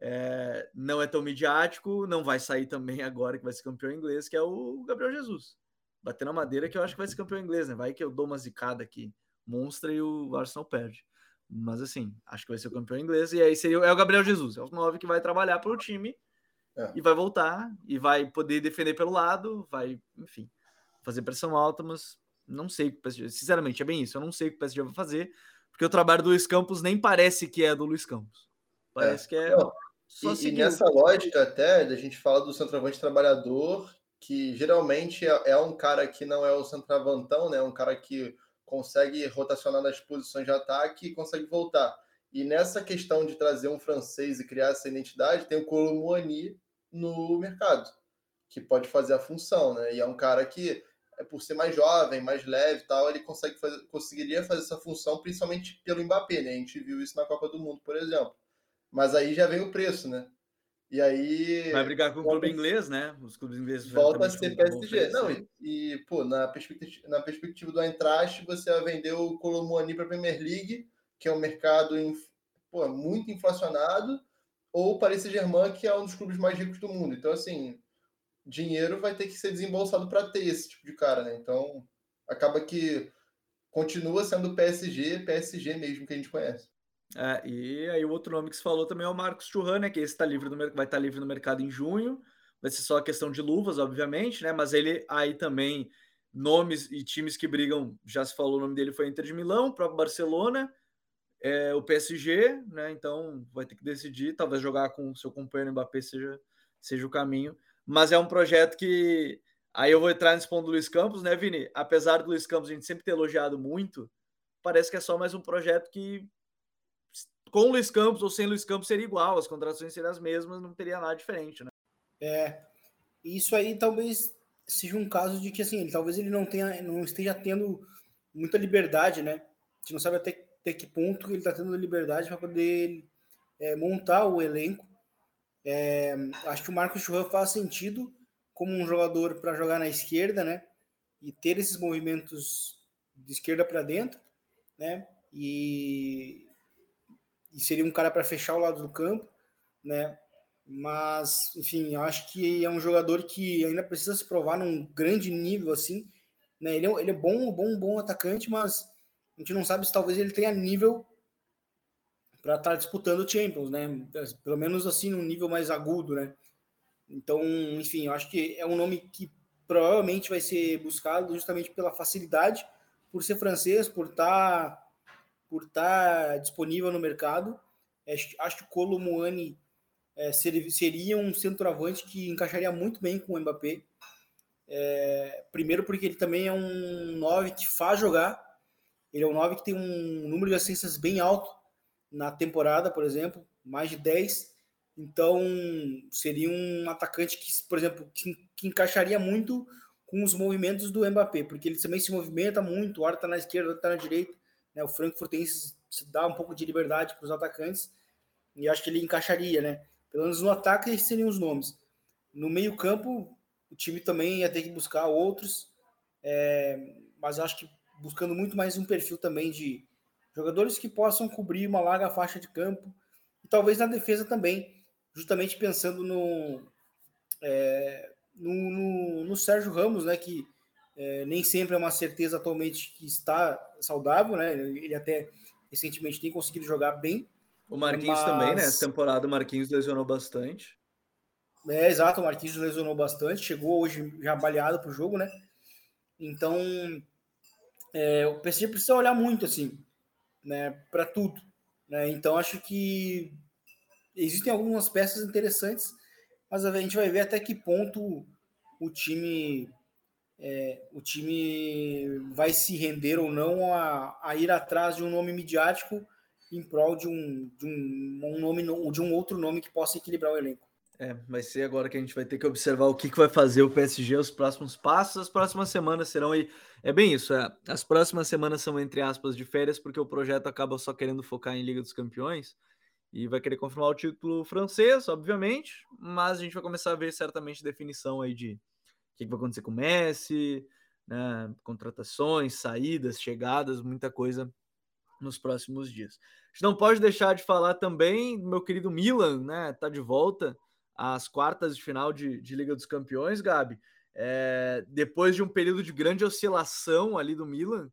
É, não é tão midiático, não vai sair também [laughs] agora que vai ser campeão inglês, que é o Gabriel Jesus. Bater na madeira que eu acho que vai ser campeão inglês, né? Vai que eu dou uma zicada aqui, monstra e o Arsenal perde. Mas assim, acho que vai ser o campeão inglês. E aí seria, é o Gabriel Jesus, é o 9 que vai trabalhar para o time é. e vai voltar e vai poder defender pelo lado, vai, enfim fazer pressão alta, mas não sei o que o PSG, sinceramente, é bem isso. Eu não sei o que o PSG vai fazer, porque o trabalho do Luiz Campos nem parece que é do Luiz Campos. Parece é. que é. Não, e, e, nessa lógica, até, da gente fala do centroavante trabalhador, que geralmente é, é, um cara que não é o centroavantão, né? Um cara que consegue rotacionar nas posições de ataque e consegue voltar. E nessa questão de trazer um francês e criar essa identidade, tem o Colomboani no mercado, que pode fazer a função, né? E é um cara que é por ser mais jovem, mais leve e tal, ele consegue fazer, conseguiria fazer essa função, principalmente pelo Mbappé, né? A gente viu isso na Copa do Mundo, por exemplo. Mas aí já vem o preço, né? E aí. Vai brigar com o clube inglês, né? Os clubes ingleses volta a ser PSG. Não, e, e, pô, na perspectiva, na perspectiva do Eintracht, você vai vender o Colomboani para a Premier League, que é um mercado pô, muito inflacionado, ou o Paris Saint-Germain, que é um dos clubes mais ricos do mundo. Então, assim, dinheiro vai ter que ser desembolsado para ter esse tipo de cara, né? Então, acaba que continua sendo PSG, PSG mesmo que a gente conhece. É, e aí o outro nome que se falou também é o Marcos Churran, né? Que esse tá livre no, vai estar tá livre no mercado em junho. Vai ser só questão de luvas, obviamente, né? Mas ele aí também nomes e times que brigam, já se falou o nome dele foi Inter de Milão, o próprio Barcelona, é, o PSG, né? Então vai ter que decidir, talvez jogar com o seu companheiro Mbappé seja, seja o caminho mas é um projeto que. Aí eu vou entrar nesse ponto do Luiz Campos, né, Vini? Apesar do Luiz Campos a gente sempre ter elogiado muito, parece que é só mais um projeto que, com Luiz Campos ou sem Luiz Campos, seria igual, as contratações seriam as mesmas, não teria nada diferente, né? É. Isso aí talvez seja um caso de que assim, ele, talvez ele não tenha, não esteja tendo muita liberdade, né? A gente não sabe até, até que ponto ele está tendo liberdade para poder é, montar o elenco é, acho que o Marcos Churran faz sentido como um jogador para jogar na esquerda, né? E ter esses movimentos de esquerda para dentro, né? E, e seria um cara para fechar o lado do campo, né? Mas, enfim, acho que é um jogador que ainda precisa se provar num grande nível, assim. Né? Ele, é, ele é bom, bom, bom atacante, mas a gente não sabe se talvez ele tenha nível para estar tá disputando o Champions, né? Pelo menos assim, num nível mais agudo, né? Então, enfim, eu acho que é um nome que provavelmente vai ser buscado justamente pela facilidade, por ser francês, por estar tá, por estar tá disponível no mercado. Acho que o Colo é, seria um centroavante que encaixaria muito bem com o Mbappé. É, primeiro porque ele também é um 9 que faz jogar. Ele é um 9 que tem um número de assistências bem alto na temporada, por exemplo, mais de 10. Então, seria um atacante que, por exemplo, que, que encaixaria muito com os movimentos do Mbappé, porque ele também se movimenta muito, o hora está na esquerda, está na direita. Né? O Frankfurt tem se dá um pouco de liberdade para os atacantes, e acho que ele encaixaria, né? Pelo menos no ataque, esses seriam os nomes. No meio-campo, o time também ia ter que buscar outros, é, mas acho que buscando muito mais um perfil também de jogadores que possam cobrir uma larga faixa de campo e talvez na defesa também, justamente pensando no, é, no, no, no, Sérgio Ramos, né, que é, nem sempre é uma certeza atualmente que está saudável, né? Ele até recentemente tem conseguido jogar bem. O Marquinhos mas... também, né? Essa temporada o Marquinhos lesionou bastante. É, exato, o Marquinhos lesionou bastante, chegou hoje já baleado para o jogo, né? Então, é, o PSG precisa olhar muito, assim, né, para tudo. Né? Então, acho que existem algumas peças interessantes, mas a gente vai ver até que ponto o time é, o time vai se render ou não a, a, ir atrás de um nome midiático em prol de um, de um, um nome de um outro nome que possa equilibrar o elenco. É, vai ser agora que a gente vai ter que observar o que, que vai fazer o PSG, os próximos passos, as próximas semanas serão aí. É bem isso, é, as próximas semanas são entre aspas de férias, porque o projeto acaba só querendo focar em Liga dos Campeões e vai querer confirmar o título francês, obviamente, mas a gente vai começar a ver certamente definição aí de que, que vai acontecer com o Messi, né, contratações, saídas, chegadas, muita coisa nos próximos dias. A gente não pode deixar de falar também meu querido Milan, né? Tá de volta às quartas de final de, de Liga dos Campeões, Gabi. É, depois de um período de grande oscilação ali do Milan,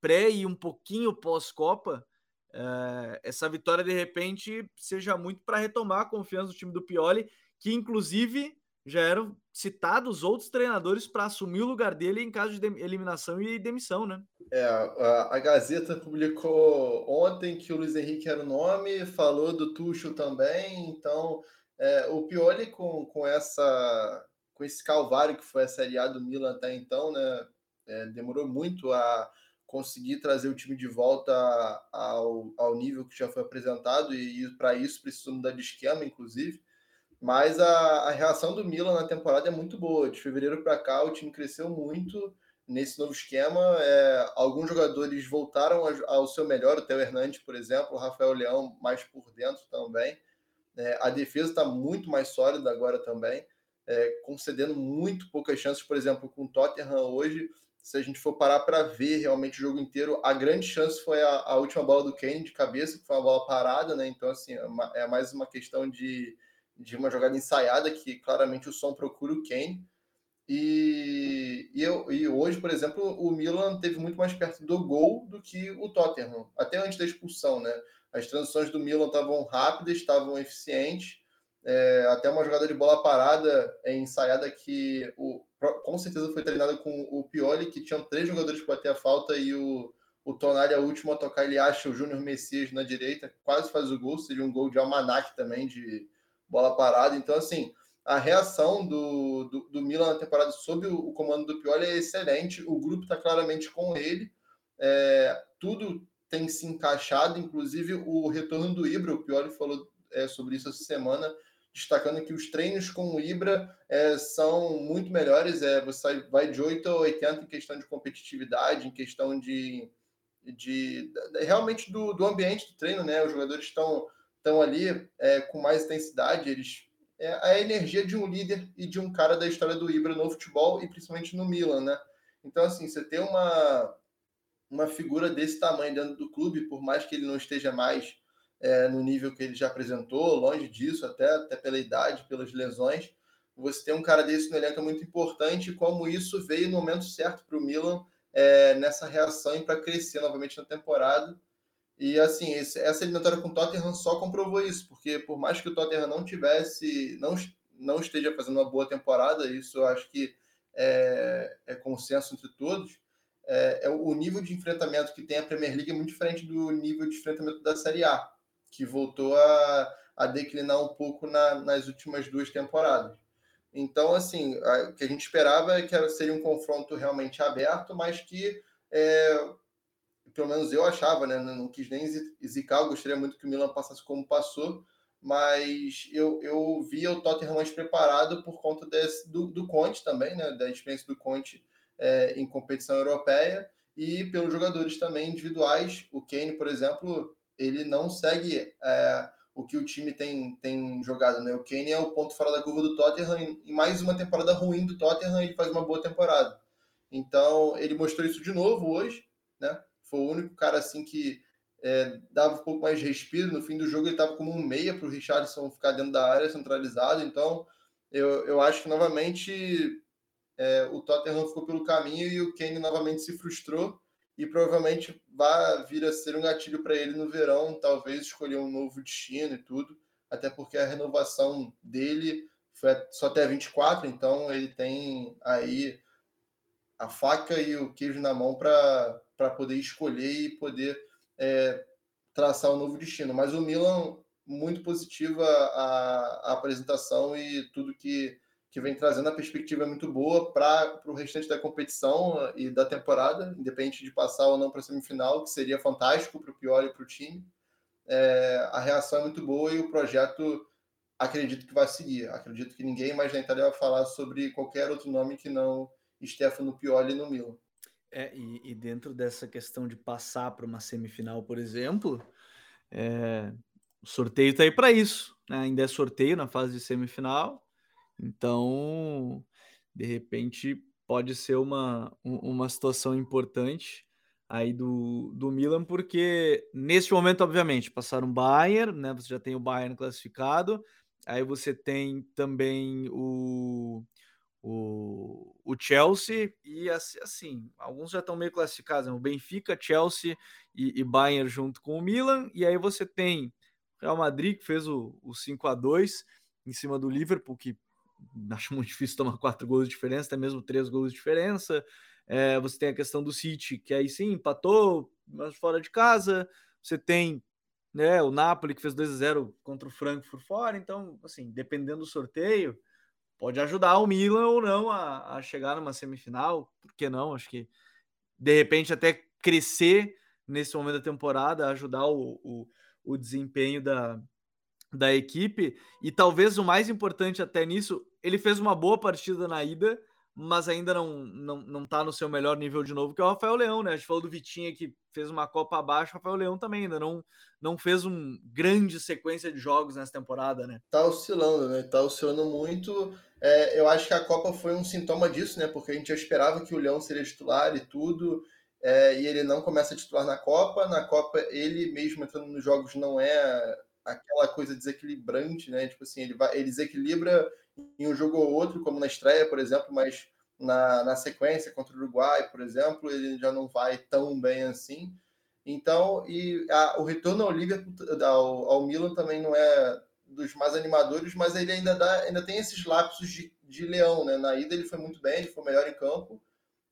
pré e um pouquinho pós-Copa, é, essa vitória de repente seja muito para retomar a confiança do time do Pioli, que inclusive já eram citados outros treinadores para assumir o lugar dele em caso de eliminação e demissão, né? É, a, a, Gazeta publicou ontem que o Luiz Henrique era o nome, falou do Tuchel também, então é, o Pioli com, com essa com esse calvário que foi a Série A do Milan até então, né? É, demorou muito a conseguir trazer o time de volta ao, ao nível que já foi apresentado e, e para isso precisou mudar de esquema, inclusive. Mas a, a reação do Milan na temporada é muito boa. De fevereiro para cá, o time cresceu muito nesse novo esquema. É, alguns jogadores voltaram ao seu melhor, o Theo Hernandes, por exemplo, o Rafael Leão mais por dentro também. É, a defesa está muito mais sólida agora também, é, concedendo muito poucas chances, por exemplo, com o Tottenham hoje. Se a gente for parar para ver realmente o jogo inteiro, a grande chance foi a, a, última bola do Kane de cabeça, que foi uma bola parada, né? Então, assim, é, é mais uma questão de, de uma jogada ensaiada que claramente o som procura o Kane. E, e, eu, e hoje, por exemplo, o Milan teve muito mais perto do gol do que o Tottenham, até antes da expulsão, né? As transições do Milan estavam rápidas, estavam eficientes. É, até uma jogada de bola parada é, ensaiada que o, com certeza foi treinada com o Pioli, que tinham três jogadores para bater a falta e o, o Tonali, a última a tocar, ele acha o Júnior Messias na direita, quase faz o gol, seria um gol de almanac também, de bola parada. Então, assim, a reação do, do, do Milan na temporada sob o, o, comando do Pioli é excelente, o grupo está claramente com ele, é, tudo tem se encaixado, inclusive o retorno do Ibra, o Pioli falou é, sobre isso essa semana, destacando que os treinos com o Ibra é, são muito melhores, é, você vai de 8 a 80 em questão de competitividade, em questão de, de, realmente do, do ambiente do treino, né? Os jogadores estão estão ali é, com mais intensidade, eles é a energia de um líder e de um cara da história do Ibra no futebol e principalmente no Milan, né? Então assim, você ter uma uma figura desse tamanho dentro do clube, por mais que ele não esteja mais é, no nível que ele já apresentou, longe disso, até, até pela idade, pelas lesões, você ter um cara desse no elenco é muito importante, como isso veio no momento certo para o Milan é, nessa reação e para crescer novamente na temporada. E assim, esse, essa eliminatória com o Tottenham só comprovou isso, porque por mais que o Tottenham não tivesse, não, não esteja fazendo uma boa temporada, isso eu acho que é, é consenso entre todos, é, é, o nível de enfrentamento que tem a Premier League é muito diferente do nível de enfrentamento da Série A, que voltou a, a declinar um pouco na, nas últimas duas temporadas. Então, assim, o que a gente esperava é que seria um confronto realmente aberto, mas que é, pelo menos eu achava, né? Não quis nem zicar, eu gostaria muito que o Milan passasse como passou, mas eu, eu via o Tottenham mais preparado por conta desse, do, do Conte também, né? Da experiência do Conte é, em competição europeia e pelos jogadores também individuais. O Kane, por exemplo, ele não segue é, o que o time tem, tem jogado, né? O Kane é o ponto fora da curva do Tottenham. Em mais uma temporada ruim do Tottenham, ele faz uma boa temporada. Então, ele mostrou isso de novo hoje, né? Foi o único cara assim que é, dava um pouco mais de respiro. No fim do jogo, ele estava como um meia para o Richardson ficar dentro da área centralizado. Então, eu, eu acho que novamente é, o Tottenham ficou pelo caminho e o Kane novamente se frustrou. E provavelmente vai vir a ser um gatilho para ele no verão, talvez escolher um novo destino e tudo, até porque a renovação dele foi só até 24, então ele tem aí a faca e o queijo na mão para poder escolher e poder é, traçar um novo destino. Mas o Milan, muito positiva a, a apresentação e tudo que, que vem trazendo, a perspectiva é muito boa para o restante da competição e da temporada, independente de passar ou não para a semifinal, que seria fantástico para o Pioli e para o time. É, a reação é muito boa e o projeto acredito que vai seguir. Acredito que ninguém mais na Itália vai falar sobre qualquer outro nome que não Stefano Pioli no Milan. É, e, e dentro dessa questão de passar para uma semifinal, por exemplo, é, o sorteio está aí para isso. Né? Ainda é sorteio na fase de semifinal, então de repente pode ser uma, uma situação importante aí do, do Milan, porque neste momento, obviamente, passaram o Bayern, né? Você já tem o Bayern classificado, aí você tem também o o, o Chelsea e assim, alguns já estão meio classificados, né? o Benfica, Chelsea e, e, Bayern junto com o Milan, e aí você tem Real Madrid que fez o, o 5 a 2 em cima do Liverpool, que [laughs] acho muito difícil tomar quatro gols de diferença, até mesmo três gols de diferença. É, você tem a questão do City, que aí sim empatou, mas fora de casa. Você tem né, o Napoli que fez 2 a 0 contra o Frankfurt fora. Então, assim, dependendo do sorteio, pode ajudar o Milan ou não a, a chegar numa semifinal, por que não? Acho que de repente até crescer nesse momento da temporada, ajudar o, o, o desempenho da, da equipe. E talvez o mais importante até nisso, ele fez uma boa partida na ida, mas ainda não, não, não tá no seu melhor nível de novo, que é o Rafael Leão, né? A gente falou do Vitinha que fez uma Copa abaixo, o Rafael Leão também ainda não, não fez um grande sequência de jogos nessa temporada, né? Tá oscilando, né? Tá oscilando muito. É, eu acho que a Copa foi um sintoma disso, né? Porque a gente já esperava que o Leão seria titular e tudo, é, e ele não começa a titular na Copa. Na Copa, ele mesmo entrando nos jogos não é aquela coisa desequilibrante, né? Tipo assim, ele, vai, ele desequilibra em um jogo ou outro, como na estreia, por exemplo, mas na, na sequência contra o Uruguai, por exemplo, ele já não vai tão bem assim. Então, e a, o retorno ao Liverpool, ao, ao Milan também não é dos mais animadores, mas ele ainda, dá, ainda tem esses lapsos de, de leão, né? Na ida ele foi muito bem, ele foi melhor em campo.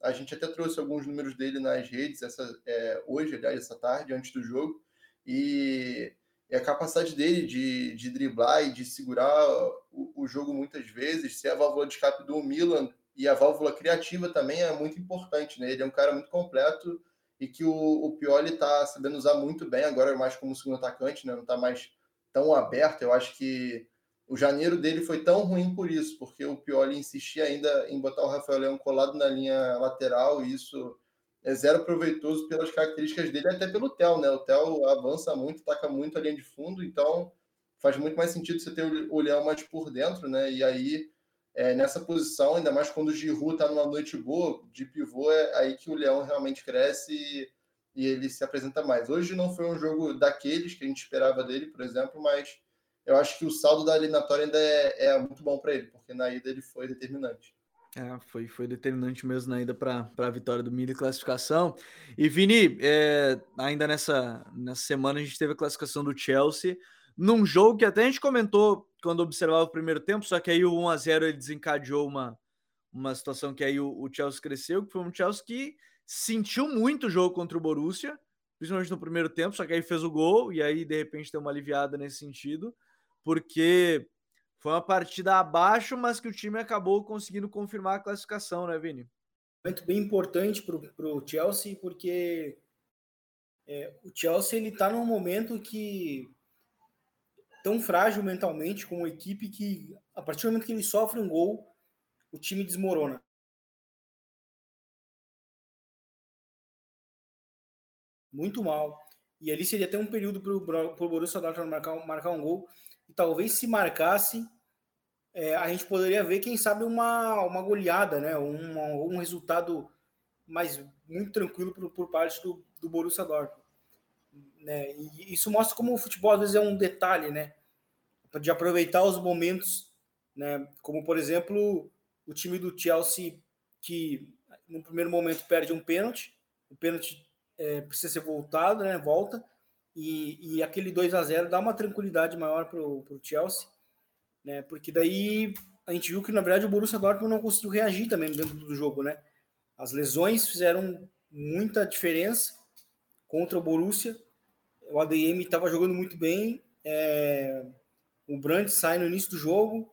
A gente até trouxe alguns números dele nas redes essa, é, hoje, aliás, essa tarde, antes do jogo. E, e a capacidade dele de, de driblar e de segurar o, o, jogo muitas vezes, ser a válvula de escape do Milan e a válvula criativa também é muito importante, né? Ele é um cara muito completo e que o, o Pioli está sabendo usar muito bem, agora mais como segundo atacante, né? Não está mais tão aberto. Eu acho que o janeiro dele foi tão ruim por isso, porque o Pioli insistia ainda em botar o Rafael Leão colado na linha lateral, e isso é zero proveitoso pelas características dele, até pelo Theo, né? O Theo avança muito, taca muito a linha de fundo, então faz muito mais sentido você ter o Leão mais por dentro, né? E aí, é, nessa posição, ainda mais quando o Giroud está numa noite boa, de pivô, é aí que o Leão realmente cresce e e ele se apresenta mais. Hoje não foi um jogo daqueles que a gente esperava dele, por exemplo, mas eu acho que o saldo da eliminatória ainda é, é muito bom para ele, porque na ida ele foi determinante. É, foi, foi determinante mesmo na ida para a vitória do Mini classificação. E Vini, é, ainda nessa, nessa semana a gente teve a classificação do Chelsea num jogo que até a gente comentou quando observava o primeiro tempo, só que aí o 1 a 0 ele desencadeou uma, uma situação que aí o, o Chelsea cresceu, que foi um Chelsea que sentiu muito o jogo contra o Borussia, principalmente no primeiro tempo, só que aí fez o gol e aí de repente deu uma aliviada nesse sentido, porque foi uma partida abaixo, mas que o time acabou conseguindo confirmar a classificação, né, Vini? Muito bem importante para o Chelsea, porque é, o Chelsea ele está num momento que tão frágil mentalmente como equipe que a partir do momento que ele sofre um gol, o time desmorona. Muito mal. E ali seria até um período para o Borussia Dortmund marcar, marcar um gol. E talvez se marcasse, é, a gente poderia ver, quem sabe, uma, uma goleada, né? Um, um resultado mas muito tranquilo por, por parte do, do Borussia Dortmund. Né? E isso mostra como o futebol às vezes é um detalhe, né? De aproveitar os momentos, né? Como por exemplo o time do Chelsea que no primeiro momento perde um pênalti, o pênalti é, precisa ser voltado, né? Volta e, e aquele 2 a 0 dá uma tranquilidade maior para o Chelsea, né? Porque daí a gente viu que na verdade o Borussia Dortmund não conseguiu reagir também dentro do jogo, né? As lesões fizeram muita diferença contra o Borussia. O ADM estava jogando muito bem. É... O Brandt sai no início do jogo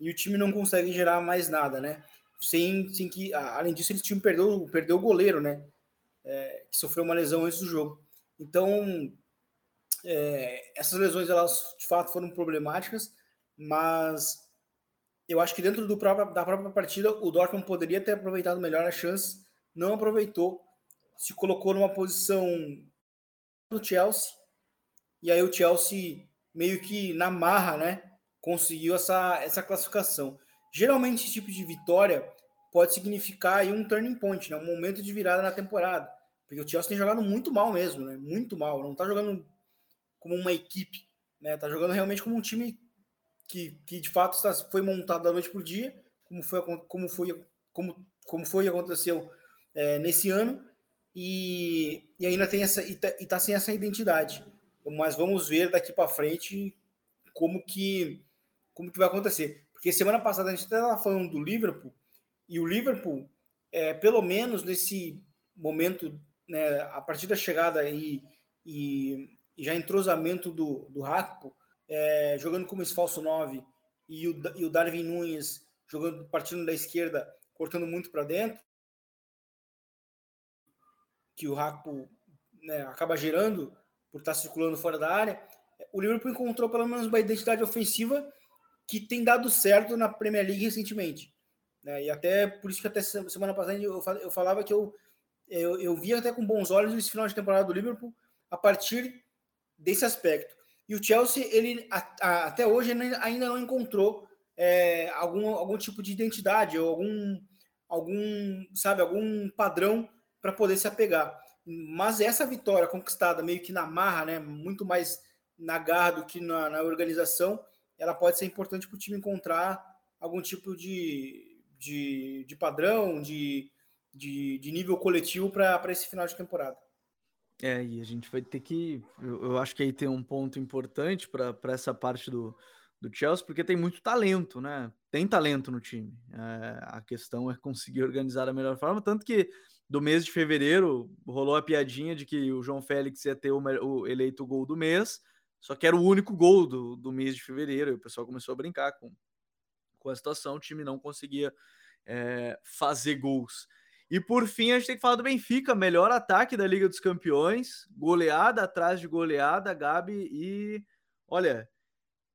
e o time não consegue gerar mais nada, né? Sem, sem que, além disso, esse time perdeu, perdeu o goleiro, né? É, que sofreu uma lesão antes do jogo. Então, é, essas lesões, elas de fato foram problemáticas, mas eu acho que dentro próprio, da própria partida, o Dortmund poderia ter aproveitado melhor a chance, não aproveitou, se colocou numa posição do Chelsea, e aí o Chelsea meio que na marra, né, conseguiu essa, essa classificação. Geralmente esse tipo de vitória pode significar aí um turning point, né, um momento de virada na temporada, porque o Chelsea tem jogado muito mal mesmo, né, muito mal, não está jogando como uma equipe, né, tá jogando realmente como um time que, que de fato foi montado da noite para o dia, como foi, como foi, como, como foi aconteceu é, nesse ano, e, e ainda tem essa e está tá sem essa identidade. Mas vamos ver daqui para frente como que como que vai acontecer. Porque semana passada a gente estava falando do Liverpool e o Liverpool, é, pelo menos nesse momento, né, a partir da chegada e, e, e já entrosamento do, do Rakpo, é, jogando como esse falso 9 e o, e o Darwin Nunes jogando partindo da esquerda, cortando muito para dentro, que o Rakpo né, acaba gerando por estar circulando fora da área, o Liverpool encontrou pelo menos uma identidade ofensiva que tem dado certo na Premier League recentemente. Né? E até por isso que até semana passada eu falava que eu, eu, eu via até com bons olhos esse final de temporada do Liverpool a partir desse aspecto. E o Chelsea, ele a, a, até hoje ainda não encontrou é, algum, algum tipo de identidade ou algum, algum sabe, algum padrão para poder se apegar. Mas essa vitória conquistada meio que na marra, né, muito mais na garra do que na, na organização, ela pode ser importante para o time encontrar algum tipo de, de, de padrão, de, de, de nível coletivo para esse final de temporada. É, e a gente vai ter que. Eu, eu acho que aí tem um ponto importante para essa parte do, do Chelsea, porque tem muito talento, né? Tem talento no time. É, a questão é conseguir organizar da melhor forma. Tanto que do mês de fevereiro rolou a piadinha de que o João Félix ia ter o, o eleito gol do mês, só que era o único gol do, do mês de fevereiro. E o pessoal começou a brincar com, com a situação, o time não conseguia é, fazer gols. E por fim, a gente tem que falar do Benfica, melhor ataque da Liga dos Campeões, goleada atrás de goleada, Gabi, e olha,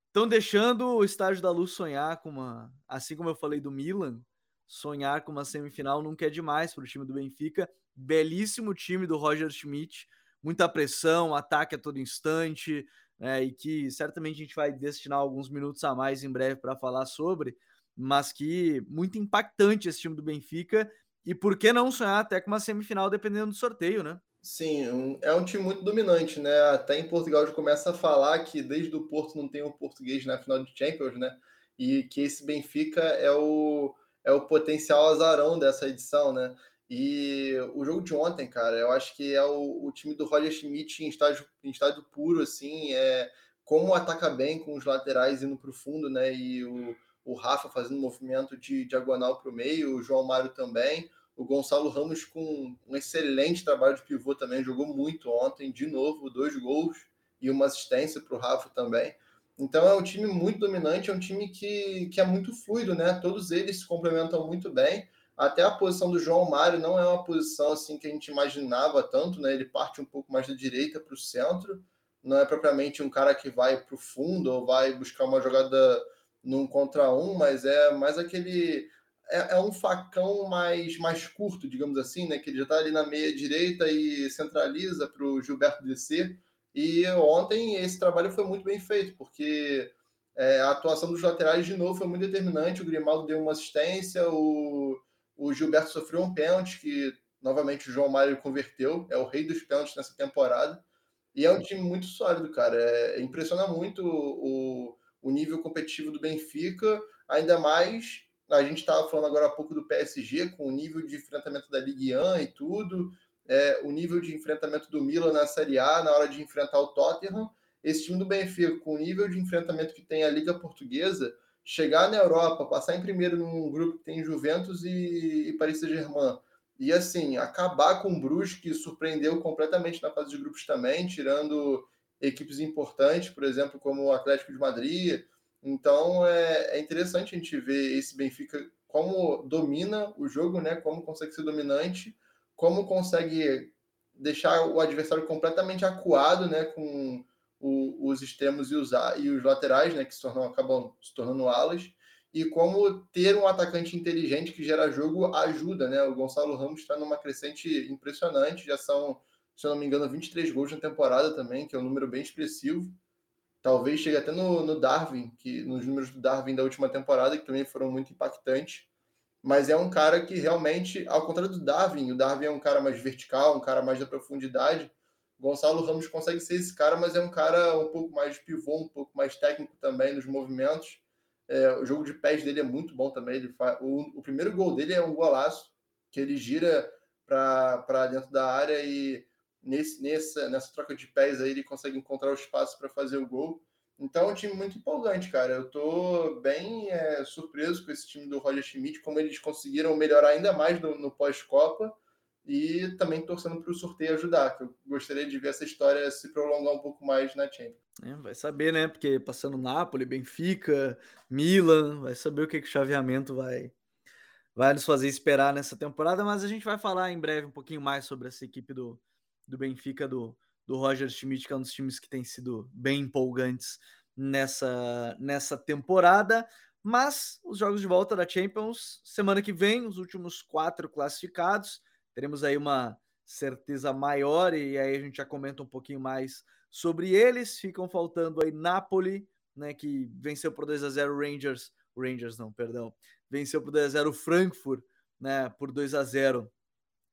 estão deixando o Estádio da Luz sonhar com uma, assim como eu falei do Milan, sonhar com uma semifinal nunca é demais para o time do Benfica. Belíssimo time do Roger Schmidt, muita pressão, ataque a todo instante, né, e que certamente a gente vai destinar alguns minutos a mais em breve para falar sobre, mas que muito impactante esse time do Benfica e por que não sonhar até com uma semifinal, dependendo do sorteio, né? Sim, é um time muito dominante, né? Até em Portugal já começa a falar que desde o Porto não tem um português na final de Champions, né? E que esse Benfica é o, é o potencial azarão dessa edição, né? E o jogo de ontem, cara, eu acho que é o, o time do Roger Schmidt em estádio, em estádio puro, assim, é como ataca bem com os laterais indo para o fundo, né? E o, o Rafa fazendo movimento de diagonal para o meio, o João Mário também. O Gonçalo Ramos com um excelente trabalho de pivô também, jogou muito ontem, de novo, dois gols e uma assistência para o Rafa também. Então é um time muito dominante, é um time que, que é muito fluido, né? Todos eles se complementam muito bem. Até a posição do João Mário não é uma posição assim que a gente imaginava tanto, né? Ele parte um pouco mais da direita para o centro, não é propriamente um cara que vai para o fundo ou vai buscar uma jogada num contra um, mas é mais aquele é, é, um facão mais, mais curto, digamos assim, né? Que ele já está ali na meia direita e centraliza para o Gilberto descer. E ontem esse trabalho foi muito bem feito, porque é, a atuação dos laterais de novo foi muito determinante. O Grimaldo deu uma assistência, o, o Gilberto sofreu um pênalti que novamente o João Mário converteu, é o rei dos pênaltis nessa temporada. E é um time muito sólido, cara. É, impressiona muito o, o nível competitivo do Benfica, ainda mais a gente estava falando agora há pouco do PSG, com o nível de enfrentamento da Ligue 1 e tudo, é, o nível de enfrentamento do Milan na Série A na hora de enfrentar o Tottenham. Esse time do Benfica, com o nível de enfrentamento que tem a Liga Portuguesa, chegar na Europa, passar em primeiro num grupo que tem Juventus e, e Paris Saint-Germain, e assim, acabar com o Bruges, que surpreendeu completamente na fase de grupos também, tirando equipes importantes, por exemplo, como o Atlético de Madrid. Então é, é interessante a gente ver esse Benfica como domina o jogo, né? Como consegue ser dominante, como consegue deixar o adversário completamente acuado, né? Com o, os extremos e os, e os laterais, né? Que se tornam, acabam se tornando alas e como ter um atacante inteligente que gera jogo ajuda, né? O Gonçalo Ramos está numa crescente impressionante, já são, se eu não me engano, 23 gols na temporada também, que é um número bem expressivo. Talvez chegue até no, no Darwin, que nos números do Darwin da última temporada, que também foram muito impactantes. Mas é um cara que realmente, ao contrário do Darwin, o Darwin é um cara mais vertical, um cara mais da profundidade. Gonçalo Ramos consegue ser esse cara, mas é um cara um pouco mais de pivô, um pouco mais técnico também nos movimentos é, o jogo de pés dele é muito bom também. Ele faz, o, o primeiro gol dele é um golaço, que ele gira para dentro da área e nesse, nessa, nessa troca de pés aí ele consegue encontrar o espaço para fazer o gol. Então é um time muito empolgante, cara. Eu tô bem é, surpreso com esse time do Roger Schmidt, como eles conseguiram melhorar ainda mais no, no pós-Copa e também torcendo para o sorteio ajudar, que eu gostaria de ver essa história se prolongar um pouco mais na Champions. É, vai saber, né? Porque passando Napoli, Benfica, Milan, vai saber o que, que o chaveamento vai, vai nos fazer esperar nessa temporada, mas a gente vai falar em breve um pouquinho mais sobre essa equipe do, do Benfica, do, do Roger Schmidt, que é um dos times que tem sido bem empolgantes nessa, nessa temporada. Mas os jogos de volta da Champions, semana que vem, os últimos quatro classificados teremos aí uma certeza maior e aí a gente já comenta um pouquinho mais sobre eles. Ficam faltando aí Napoli, né, que venceu por 2 a 0 Rangers, Rangers não, perdão, venceu por 2 a 0 Frankfurt, né, por 2 a 0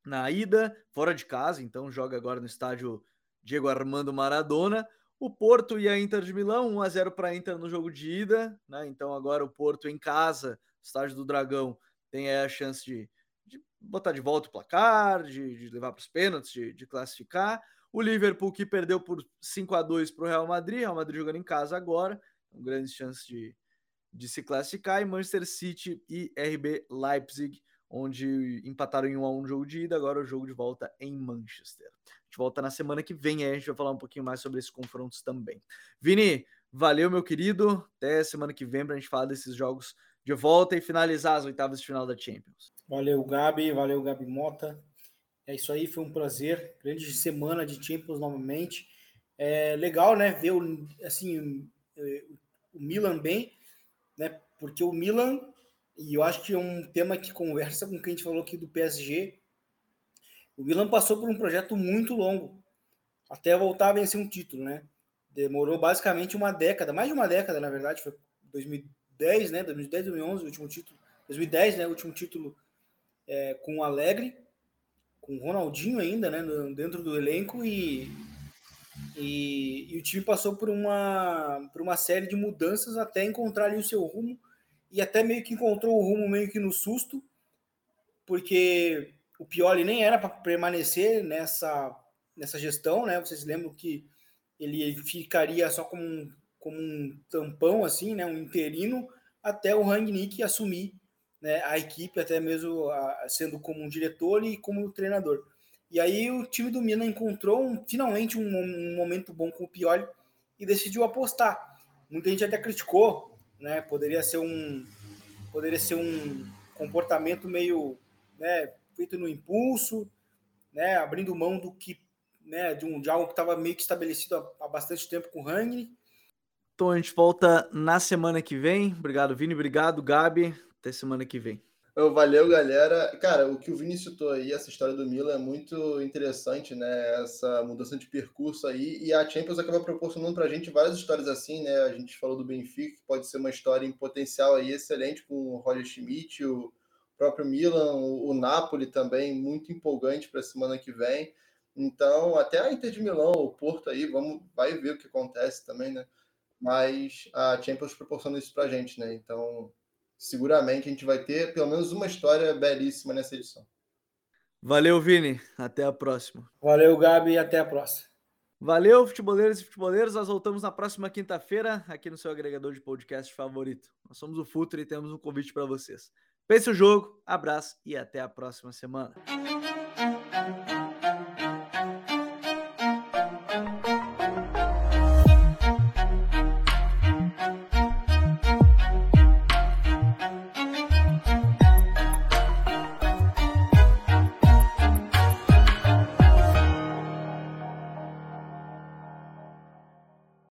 na ida, fora de casa, então joga agora no estádio Diego Armando Maradona. O Porto e a Inter de Milão, 1 a 0 para a Inter no jogo de ida, né? Então agora o Porto em casa, estádio do Dragão, tem a chance de botar de volta o placar, de, de levar para os pênaltis, de, de, classificar. O Liverpool que perdeu por 5 a 2 para o Real Madrid, Real Madrid jogando em casa agora, com grandes chances de, de se classificar. E Manchester City e RB Leipzig, onde empataram em 1 a 1 no jogo de ida, agora o jogo de volta em Manchester. A gente volta na semana que vem, aí a gente vai falar um pouquinho mais sobre esses confrontos também. Vini, valeu, meu querido. Até semana que vem para a gente falar desses jogos de volta e finalizar as oitavas de final da Champions. Valeu, Gabi. Valeu, Gabi Mota. É isso aí, foi um prazer. Grande semana de Champions novamente. É legal, né, ver o, assim, o Milan bem, né? Porque o Milan, e eu acho que é um tema que conversa com o que a gente falou aqui do PSG. O Milan passou por um projeto muito longo até voltar a vencer um título, né? Demorou basicamente uma década, mais de uma década, na verdade, foi 2010, né? 2010, 2011, o último título. 2010, né? O último título é, com o Alegre, com o Ronaldinho ainda, né? Dentro do elenco e, e, e, o time passou por uma, por uma série de mudanças até encontrar ali o seu rumo e até meio que encontrou o rumo meio que no susto, porque o Pioli nem era para permanecer nessa, nessa gestão, né? Vocês lembram que ele ficaria só como um, como um tampão, assim, né? Um interino, até o Rangnick assumir né, a equipe, até mesmo a, sendo como um diretor e como treinador. E aí o time do Milan encontrou um, finalmente um, um, momento bom com o Pioli e decidiu apostar. Muita gente até criticou, né? Poderia ser um poderia ser um comportamento meio, né, feito no impulso, né, abrindo mão do que, né, de um de algo que estava meio que estabelecido há, há bastante tempo com o Rangnick. Então a gente volta na semana que vem. Obrigado, Vini. Obrigado, Gabi. Até semana que vem. Valeu, galera. Cara, o que o Vini citou aí, essa história do Milan é muito interessante, né? Essa mudança de percurso aí. E a Champions acaba proporcionando pra gente várias histórias assim, né? A gente falou do Benfica, que pode ser uma história em potencial aí excelente com o Roger Schmidt, o, próprio Milan, o, o Napoli também, muito empolgante para semana que vem. Então, até a Inter de Milão, o Porto aí, vamos, vai ver o que acontece também, né? Mas a Champions proporciona isso para a gente, né? Então, seguramente a gente vai ter pelo menos uma história belíssima nessa edição. Valeu, Vini. Até a próxima. Valeu, Gabi, e até a próxima. Valeu, futeboleiros e futeboleiros. Nós voltamos na próxima quinta-feira aqui no seu agregador de podcast favorito. Nós somos o Futre e temos um convite para vocês. Pense o jogo, abraço e até a próxima semana.